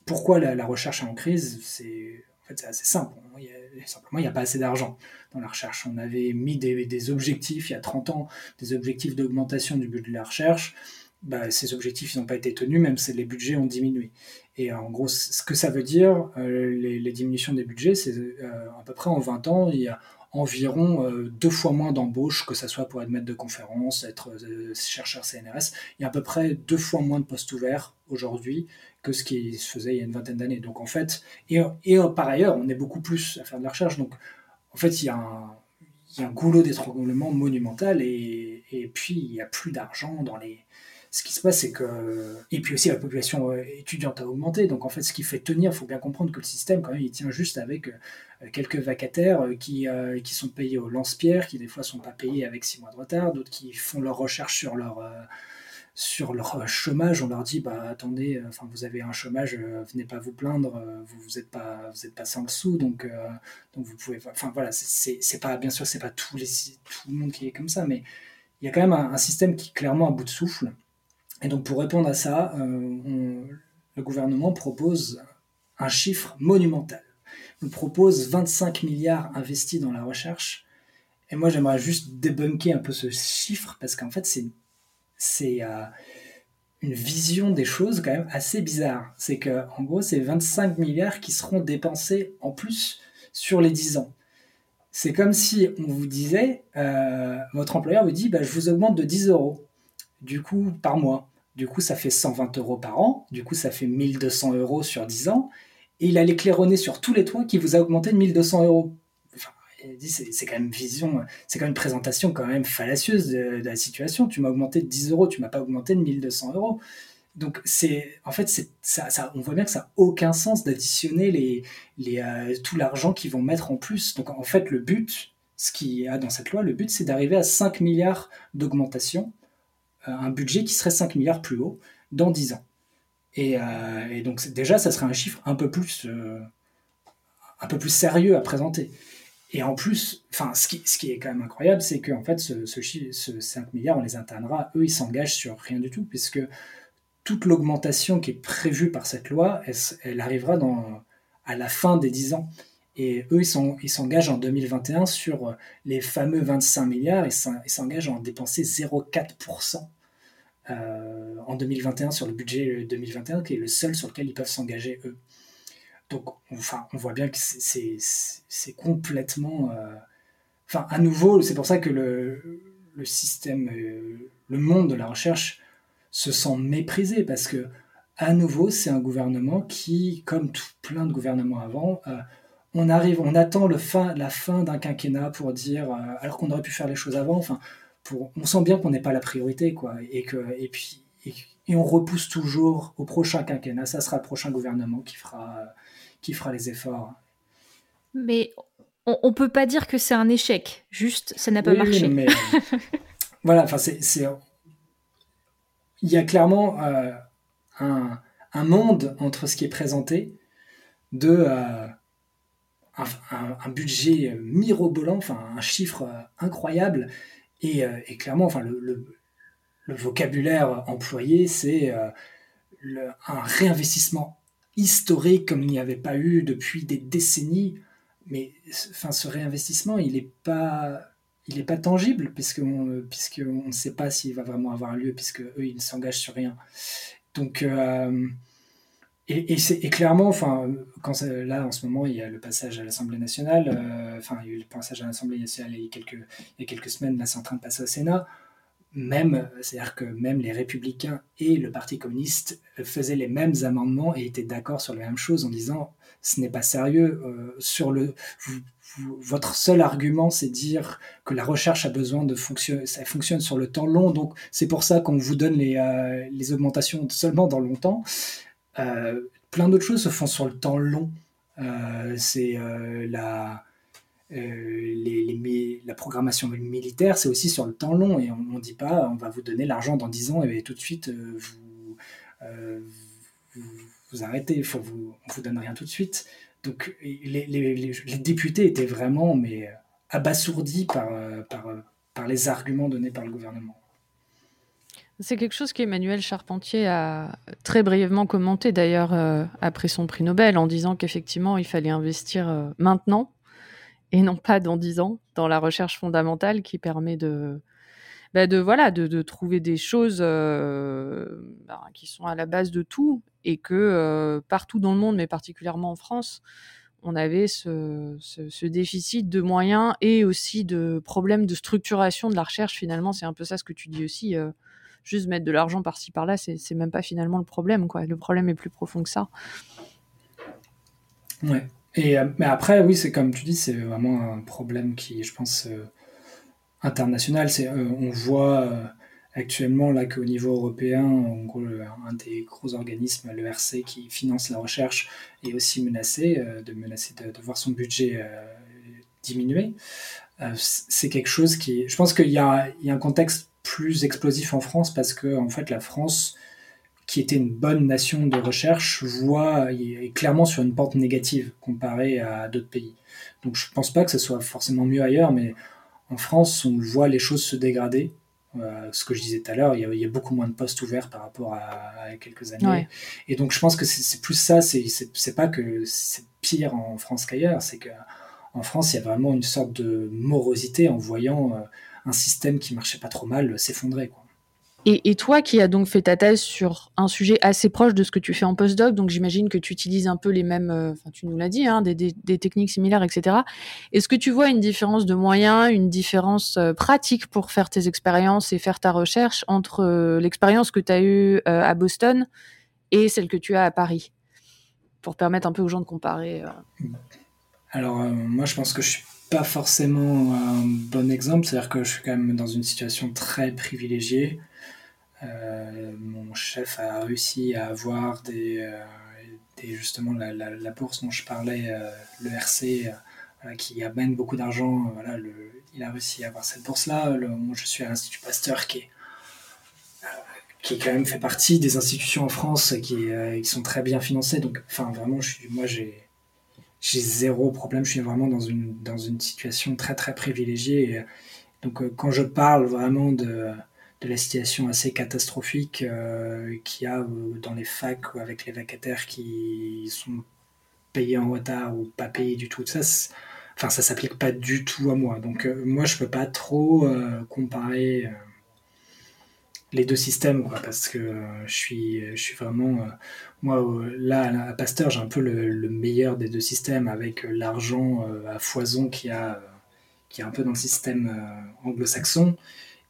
pourquoi la, recherche est en crise C'est en fait, assez simple. Il simplement, il n'y a pas assez d'argent dans la recherche. On avait mis des, objectifs il y a 30 ans, des objectifs d'augmentation du budget de la recherche. Bah, ces objectifs n'ont pas été tenus, même si les budgets ont diminué. Et en gros, ce que ça veut dire, euh, les, diminutions des budgets, c'est euh, à peu près en 20 ans, il y a environ euh, deux fois moins d'embauches, que ce soit pour être maître de conférence, être chercheur CNRS. Il y a à peu près deux fois moins de postes ouverts aujourd'hui que ce qui se faisait il y a une vingtaine d'années. Donc en fait, et, et, par ailleurs, on est beaucoup plus à faire de la recherche. Donc en fait, il y a un, goulot d'étranglement monumental et, et, puis il n'y a plus d'argent dans les. Ce qui se passe, c'est que. Et puis aussi, la population euh, étudiante a augmenté. Donc, en fait, ce qui fait tenir, il faut bien comprendre que le système, quand même, il tient juste avec euh, quelques vacataires euh, qui, qui sont payés au lance-pierre, qui des fois sont pas payés avec six mois de retard, d'autres qui font leur recherche sur leur sur leur chômage, on leur dit bah attendez, euh, enfin vous avez un chômage, euh, venez pas vous plaindre, euh, vous vous êtes pas vous êtes pas 5 sous, donc donc vous pouvez, enfin voilà, c'est pas bien sûr c'est pas tous les tout le monde qui est comme ça, mais il y a quand même un, système qui est clairement à bout de souffle. Et donc pour répondre à ça, le gouvernement propose un chiffre monumental. Il propose 25 milliards investis dans la recherche. Et moi, j'aimerais juste débunker un peu ce chiffre parce qu'en fait, c'est c'est euh, une vision des choses quand même assez bizarre. C'est que en gros, c'est 25 milliards qui seront dépensés en plus sur les 10 ans. C'est comme si on vous disait, euh, votre employeur vous dit, bah, je vous augmente de 10 euros, du coup, par mois. Du coup, ça fait 120 euros par an, du coup, ça fait 1200 euros sur 10 ans, et il allait claironner sur tous les toits qui vous a augmenté de 1200 euros c'est quand même vision, c'est quand même une présentation quand même fallacieuse de, la situation. Tu m'as augmenté de 10 euros, tu m'as pas augmenté de 1200 euros. Donc c'est, en fait, ça, ça, on voit bien que ça n'a aucun sens d'additionner les, les, euh, tout l'argent qu'ils vont mettre en plus. Donc en fait, le but, ce qu'il y a dans cette loi, le but, c'est d'arriver à 5 milliards d'augmentation, euh, un budget qui serait 5 milliards plus haut dans 10 ans. Et, euh, et donc déjà, ça serait un chiffre un peu plus, un peu plus sérieux à présenter. Et en plus, enfin, ce qui, est quand même incroyable, c'est qu'en fait, ce, ce, 5 milliards, on les atteindra. Eux, ils s'engagent sur rien du tout, puisque toute l'augmentation qui est prévue par cette loi, elle, arrivera à la fin des 10 ans. Et eux, ils s'engagent en 2021 sur les fameux 25 milliards, et ils s'engagent à dépenser 0,4% euh, en 2021 sur le budget 2021, qui est le seul sur lequel ils peuvent s'engager, eux. Donc, enfin, on voit bien que c'est complètement. Euh, enfin, à nouveau, c'est pour ça que le, le système, euh, le monde de la recherche se sent méprisé parce que, à nouveau, c'est un gouvernement qui, comme tout plein de gouvernements avant, euh, on arrive, on attend le fin, la fin d'un quinquennat pour dire, alors qu'on aurait pu faire les choses avant. Enfin, pour, on sent bien qu'on n'est pas la priorité, quoi, et que, et puis, et, et, on repousse toujours au prochain quinquennat. Ça sera le prochain gouvernement qui fera qui fera les efforts. Mais on, ne peut pas dire que c'est un échec, juste ça n'a pas marché. Mais, *laughs* voilà, enfin c'est, il y a clairement euh, un, un, monde entre ce qui est présenté de euh, un, budget mirobolant, enfin un chiffre incroyable. Et, clairement, enfin, le, vocabulaire employé, c'est un réinvestissement historique comme il n'y avait pas eu depuis des décennies. Mais enfin, ce réinvestissement, il n'est pas, il pas tangible puisqu'on ne sait pas s'il va vraiment avoir lieu puisque eux ils ne s'engagent sur rien. Donc euh, et, et, clairement, enfin, quand là en ce moment il y a le passage à l'Assemblée nationale, euh, enfin il y a eu le passage à l'Assemblée nationale il y a quelques il y a quelques semaines, là c'est en train de passer au Sénat même, c'est-à-dire que même les républicains et le Parti communiste faisaient les mêmes amendements et étaient d'accord sur les mêmes choses en disant ce n'est pas sérieux. Euh, sur le, votre seul argument, c'est dire que la recherche a besoin de fonctionner, ça fonctionne sur le temps long, donc c'est pour ça qu'on vous donne les, euh, les, augmentations seulement dans longtemps. Euh, plein d'autres choses se font sur le temps long. c'est la euh, les, la programmation militaire, c'est aussi sur le temps long. Et on ne dit pas, on va vous donner l'argent dans 10 ans et tout de suite, euh, euh, vous, vous, arrêtez. Vous, on ne vous donne rien tout de suite. Donc les, députés étaient vraiment mais, abasourdis par les arguments donnés par le gouvernement. C'est quelque chose qu'Emmanuel Charpentier a très brièvement commenté d'ailleurs après son prix Nobel en disant qu'effectivement il fallait investir maintenant et non pas dans dix ans dans la recherche fondamentale qui permet de, bah de voilà de, de, trouver des choses euh, bah, qui sont à la base de tout et que euh, partout dans le monde mais particulièrement en France on avait ce, déficit de moyens et aussi de problèmes de structuration de la recherche finalement. C'est un peu ça ce que tu dis aussi euh, juste mettre de l'argent par-ci par-là c'est même pas finalement le problème le problème est plus profond que ça. Ouais et, euh, mais après, oui, c'est comme tu dis, c'est vraiment un problème qui, je pense, euh, international. Euh, on voit actuellement là qu'au niveau européen, en gros, un des gros organismes, le RC, qui finance la recherche, est aussi menacé, de menacer de, voir son budget diminuer. c'est quelque chose qui, je pense qu'il y a un contexte plus explosif en France parce que en fait, la France qui était une bonne nation de recherche, voit est clairement sur une pente négative comparée à d'autres pays. Donc je ne pense pas que ce soit forcément mieux ailleurs, mais en France, on voit les choses se dégrader. Euh, ce que je disais tout à l'heure, il, y a beaucoup moins de postes ouverts par rapport à, quelques années. Et donc je pense que c'est plus ça, c'est pas que c'est pire en France qu'ailleurs, c'est qu'en France, il y a vraiment une sorte de morosité en voyant euh, un système qui marchait pas trop mal s'effondrer. Et, toi qui as donc fait ta thèse sur un sujet assez proche de ce que tu fais en postdoc, donc j'imagine que tu utilises un peu les mêmes, euh, enfin tu nous l'as dit, hein, des, techniques similaires, etc. Est-ce que tu vois une différence de moyens, une différence euh, pratique pour faire tes expériences et faire ta recherche entre euh, l'expérience que tu as eue à Boston et celle que tu as à Paris? Pour permettre un peu aux gens de comparer. Alors moi je pense que je suis pas forcément un bon exemple, c'est-à-dire que je suis quand même dans une situation très privilégiée. Euh, mon chef a réussi à avoir des, euh, justement la, bourse dont je parlais, euh, le RC, qui amène beaucoup d'argent. Voilà, il a réussi à avoir cette bourse-là. Moi, je suis à l'Institut Pasteur qui est qui quand même fait partie des institutions en France qui, sont très bien financées. Donc, enfin, vraiment, moi, j'ai, j'ai zéro problème. Je suis vraiment dans une, dans une situation très, très privilégiée. donc, quand je parle vraiment de, de la situation assez catastrophique euh, qu'il y a euh, dans les facs ou avec les vacataires qui sont payés en retard ou pas payés du tout. Ça, enfin, ça s'applique pas du tout à moi. Donc, euh, moi, je peux pas trop comparer les deux systèmes, parce que je suis, je suis vraiment, moi, là, à Pasteur, j'ai un peu le, meilleur des deux systèmes avec l'argent à foison qui a, qui est un peu dans le système anglo-saxon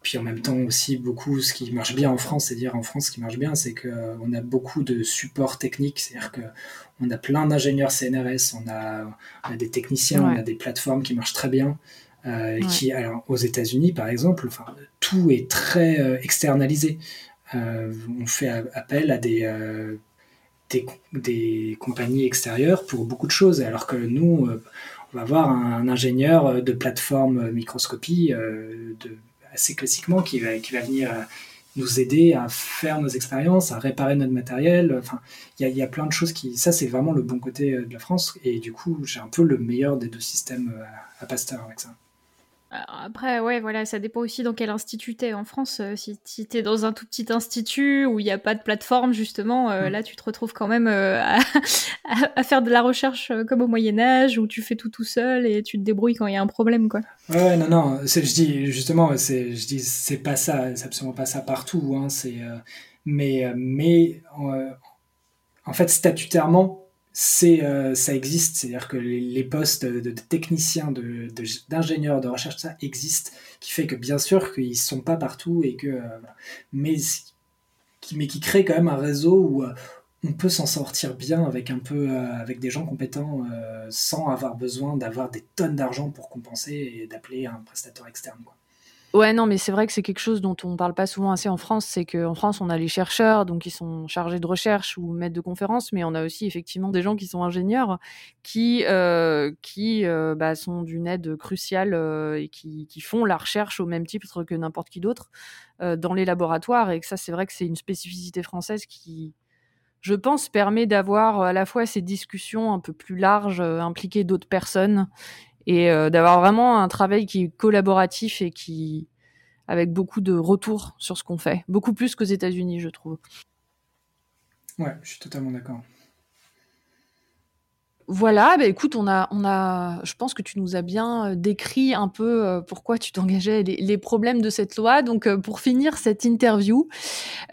puis en même temps aussi beaucoup, ce qui marche bien en France, c'est dire en France, ce qui marche bien, c'est qu'on a beaucoup de support technique, c'est-à-dire qu'on a plein d'ingénieurs CNRS, on a, on a, des techniciens, on a des plateformes qui marchent très bien. Euh, qui, alors, aux États-Unis, par exemple, enfin, tout est très euh, externalisé. Euh, on fait appel à des, des, des, compagnies extérieures pour beaucoup de choses, alors que nous, on va avoir un, un ingénieur de plateforme microscopie de assez classiquement qui va, qui va venir, nous aider à faire nos expériences, à réparer notre matériel. Enfin, il y, y a, plein de choses qui. Ça, c'est vraiment le bon côté de la France. Et du coup, j'ai un peu le meilleur des deux systèmes à Pasteur avec ça. Après, ouais, voilà, ça dépend aussi dans quel institut t'es. En France, euh, si, si t'es dans un tout petit institut où il n'y a pas de plateforme, justement, euh, mm. là, tu te retrouves quand même euh, à, *laughs* faire de la recherche comme au Moyen-Âge, où tu fais tout tout seul et tu te débrouilles quand il y a un problème, quoi. Ouais, non, non, je dis, justement, c'est, je dis, c'est pas ça, c'est absolument pas ça partout, hein, c'est, mais, mais, en fait, statutairement, c'est euh, ça existe, c'est-à-dire que les, postes de, techniciens, d'ingénieurs, de, de, recherche, ça existe, qui fait que bien sûr qu'ils ne sont pas partout et que euh, mais qui mais qui crée quand même un réseau où euh, on peut s'en sortir bien avec un peu avec des gens compétents sans avoir besoin d'avoir des tonnes d'argent pour compenser et d'appeler un prestataire externe. Ouais, non, mais c'est vrai que c'est quelque chose dont on parle pas souvent assez en France. C'est qu'en France, on a les chercheurs, donc ils sont chargés de recherche ou maîtres de conférences, mais on a aussi effectivement des gens qui sont ingénieurs, qui euh, qui euh, bah, sont d'une aide cruciale euh, et qui, qui font la recherche au même titre que n'importe qui d'autre dans les laboratoires. Et que ça, c'est vrai que c'est une spécificité française qui, je pense, permet d'avoir à la fois ces discussions un peu plus larges, impliquer d'autres personnes et euh, d'avoir vraiment un travail qui est collaboratif et qui avec beaucoup de retours sur ce qu'on fait, beaucoup plus qu'aux États-Unis, je trouve. Ouais, je suis totalement d'accord. Voilà, bah écoute, on a, on a, je pense que tu nous as bien euh, décrit un peu euh, pourquoi tu t'engageais, les, les, problèmes de cette loi. Donc, euh, pour finir cette interview,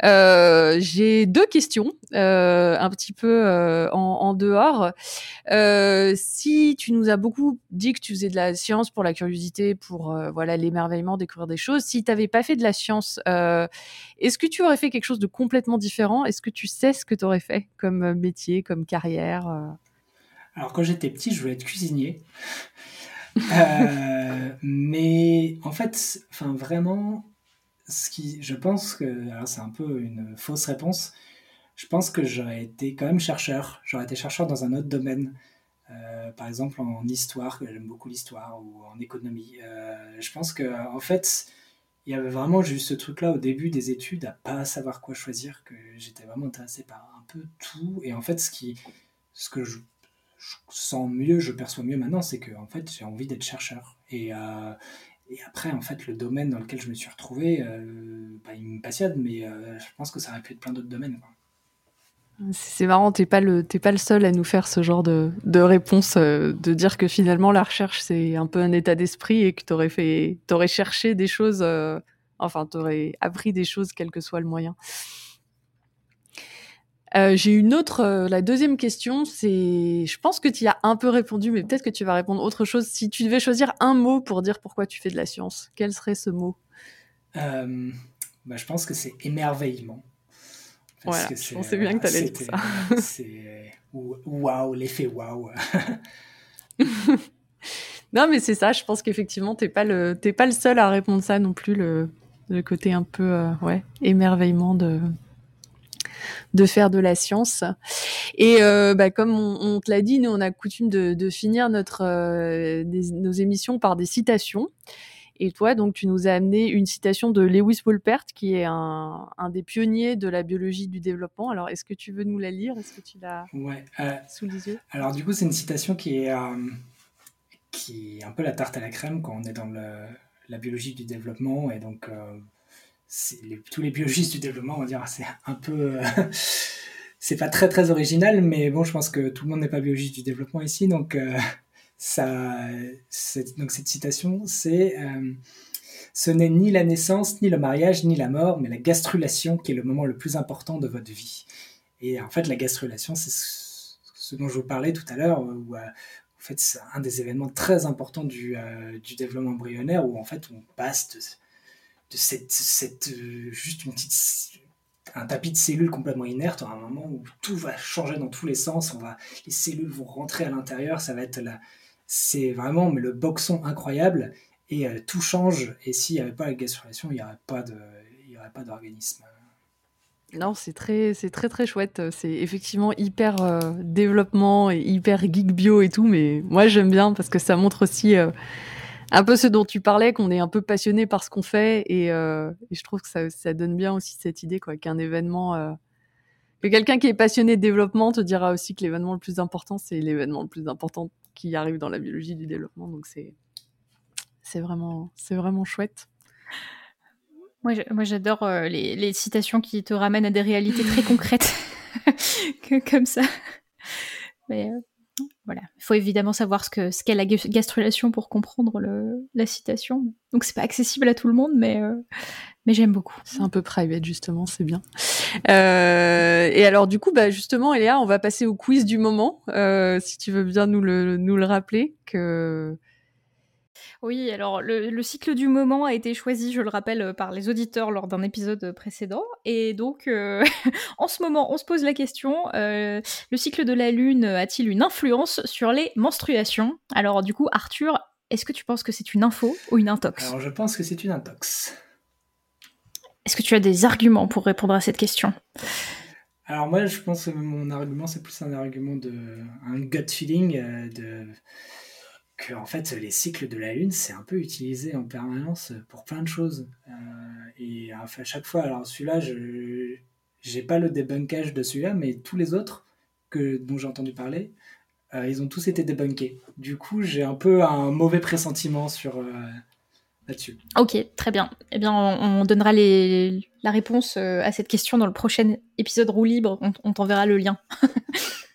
j'ai deux questions, un petit peu en, en, dehors. si tu nous as beaucoup dit que tu faisais de la science pour la curiosité, pour voilà l'émerveillement, découvrir des choses, si tu n'avais pas fait de la science, est-ce que tu aurais fait quelque chose de complètement différent? Est-ce que tu sais ce que tu aurais fait comme métier, comme carrière alors quand j'étais petit, je voulais être cuisinier. *laughs* Euh, mais en fait, enfin vraiment, ce qui, je pense que, alors c'est un peu une fausse réponse. Je pense que j'aurais été quand même chercheur. J'aurais été chercheur dans un autre domaine. Euh, par exemple en histoire, j'aime beaucoup l'histoire, ou en économie. Euh, je pense que en fait, il y avait vraiment juste ce truc-là au début des études, à pas savoir quoi choisir, que j'étais vraiment intéressé par un peu tout. Et en fait, ce qui, ce que je je sens mieux, je perçois mieux maintenant, c'est que en fait, j'ai envie d'être chercheur. Et, euh, après, en fait, le domaine dans lequel je me suis retrouvé, euh, bah, il me passionne, mais euh, je pense que ça aurait pu être plein d'autres domaines. C'est marrant, t'es pas pas le seul à nous faire ce genre de, de réponse, de dire que finalement la recherche c'est un peu un état d'esprit et que t'aurais fait, t'aurais cherché des choses, enfin t'aurais appris des choses quel que soit le moyen. Euh, j'ai une autre, euh, la deuxième question, c'est, je pense que tu y as un peu répondu, mais peut-être que tu vas répondre autre chose. Si tu devais choisir un mot pour dire pourquoi tu fais de la science, quel serait ce mot? Euh, bah, Je pense que c'est émerveillement. Voilà, je pensais bien que tu allais dire ça. *laughs* c'est waouh, l'effet waouh. *laughs* non, mais c'est ça, je pense qu'effectivement, tu n'es pas, le, pas le seul à répondre ça non plus, le, le côté un peu ouais, émerveillement de de faire de la science. Et euh, bah, comme on, te l'a dit, nous on a coutume de, finir notre euh, nos émissions par des citations. Et toi, donc, tu nous as amené une citation de Lewis Wolpert, qui est un, des pionniers de la biologie du développement. Alors, est-ce que tu veux nous la lire? Est-ce que tu l'as ouais, euh, sous les yeux? Alors, du coup, c'est une citation qui est, qui est un peu la tarte à la crème quand on est dans la biologie du développement. Et donc, tous les biologistes du développement vont dire c'est un peu euh, *laughs* c'est pas très très original mais bon je pense que tout le monde n'est pas biologiste du développement ici donc euh, ça donc cette citation c'est euh, ce n'est ni la naissance ni le mariage ni la mort mais la gastrulation qui est le moment le plus important de votre vie. Et en fait la gastrulation c'est ce dont je vous parlais tout à l'heure où en fait c'est un des événements très importants du, du développement embryonnaire où en fait on passe de, cette, cette euh, juste une petite un tapis de cellules complètement inerte à un moment où tout va changer dans tous les sens on va les cellules vont rentrer à l'intérieur ça va être là c'est vraiment mais le boxon incroyable et euh, tout change et s'il n'y avait pas la gastrulation il n'y aurait pas de il y aurait pas d'organisme non, c'est très, c'est très très chouette. C'est effectivement hyper euh, développement et hyper geek bio et tout, mais moi j'aime bien parce que ça montre aussi un peu ce dont tu parlais, qu'on est un peu passionné par ce qu'on fait, et, euh, je trouve que ça, donne bien aussi cette idée, quoi, qu'un événement, euh, que quelqu'un qui est passionné de développement te dira aussi que l'événement le plus important, c'est l'événement le plus important qui arrive dans la biologie du développement. Donc c'est, c'est vraiment, c'est vraiment chouette. Moi, j'adore euh, les, citations qui te ramènent à des réalités très concrètes, *laughs* comme ça. Mais euh, voilà, il faut évidemment savoir ce qu'est ce qu'est la gastrulation pour comprendre le, la citation. Donc c'est pas accessible à tout le monde, mais, euh, mais j'aime beaucoup. C'est un peu private justement, c'est bien. Euh, et alors du coup, bah, justement, Eléa, on va passer au quiz du moment, euh, si tu veux bien nous le, nous le rappeler. que oui, alors le, cycle du moment a été choisi, je le rappelle, euh, par les auditeurs lors d'un épisode précédent. Et donc, euh, *laughs* en ce moment, on se pose la question, euh, le cycle de la Lune a-t-il une influence sur les menstruations? Alors du coup, Arthur, est-ce que tu penses que c'est une info ou une intox? Alors je pense que c'est une intox. Est-ce que tu as des arguments pour répondre à cette question? Alors moi, je pense que mon argument, c'est plus un argument de un gut feeling de que en fait les cycles de la lune c'est un peu utilisé en permanence pour plein de choses. Euh, et à chaque fois alors celui-là je j'ai pas le débunkage de celui-là mais tous les autres que dont j'ai entendu parler euh, ils ont tous été débunkés. Du coup j'ai un peu un mauvais pressentiment sur euh, là-dessus. Ok très bien. Eh bien on, donnera la réponse à cette question dans le prochain épisode roue libre. On t'enverra le lien *laughs*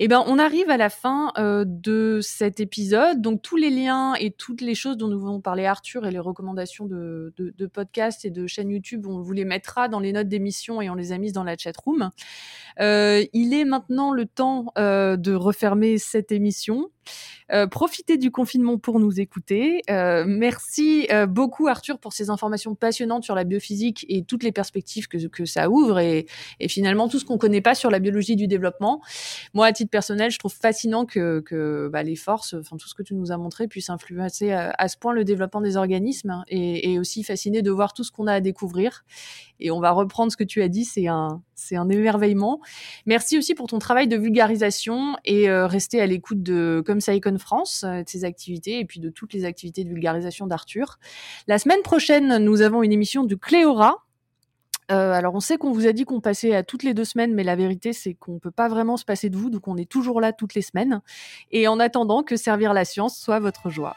Eh ben, on arrive à la fin euh, de cet épisode. Donc, tous les liens et toutes les choses dont nous voulons parler, Arthur, et les recommandations de, de, de podcasts et de chaînes YouTube, on vous les mettra dans les notes d'émission et on les a mises dans la chat room. Euh, il est maintenant le temps euh, de refermer cette émission. Euh, profitez du confinement pour nous écouter. Euh, merci euh, beaucoup Arthur pour ces informations passionnantes sur la biophysique et toutes les perspectives que, ça ouvre et, finalement tout ce qu'on connaît pas sur la biologie du développement. Moi, à titre personnel, je trouve fascinant que, bah, les forces, enfin tout ce que tu nous as montré, puissent influencer à, à ce point le développement des organismes hein, et, et aussi fasciné de voir tout ce qu'on a à découvrir. Et on va reprendre ce que tu as dit, c'est un, c'est un émerveillement. Merci aussi pour ton travail de vulgarisation et euh, rester à l'écoute de comme Icon France, euh, de ses activités et puis de toutes les activités de vulgarisation d'Arthur. La semaine prochaine, nous avons une émission du Cléora. Euh, alors on sait qu'on vous a dit qu'on passait à toutes les deux semaines, mais la vérité c'est qu'on peut pas vraiment se passer de vous, donc on est toujours là toutes les semaines. Et en attendant que servir la science soit votre joie.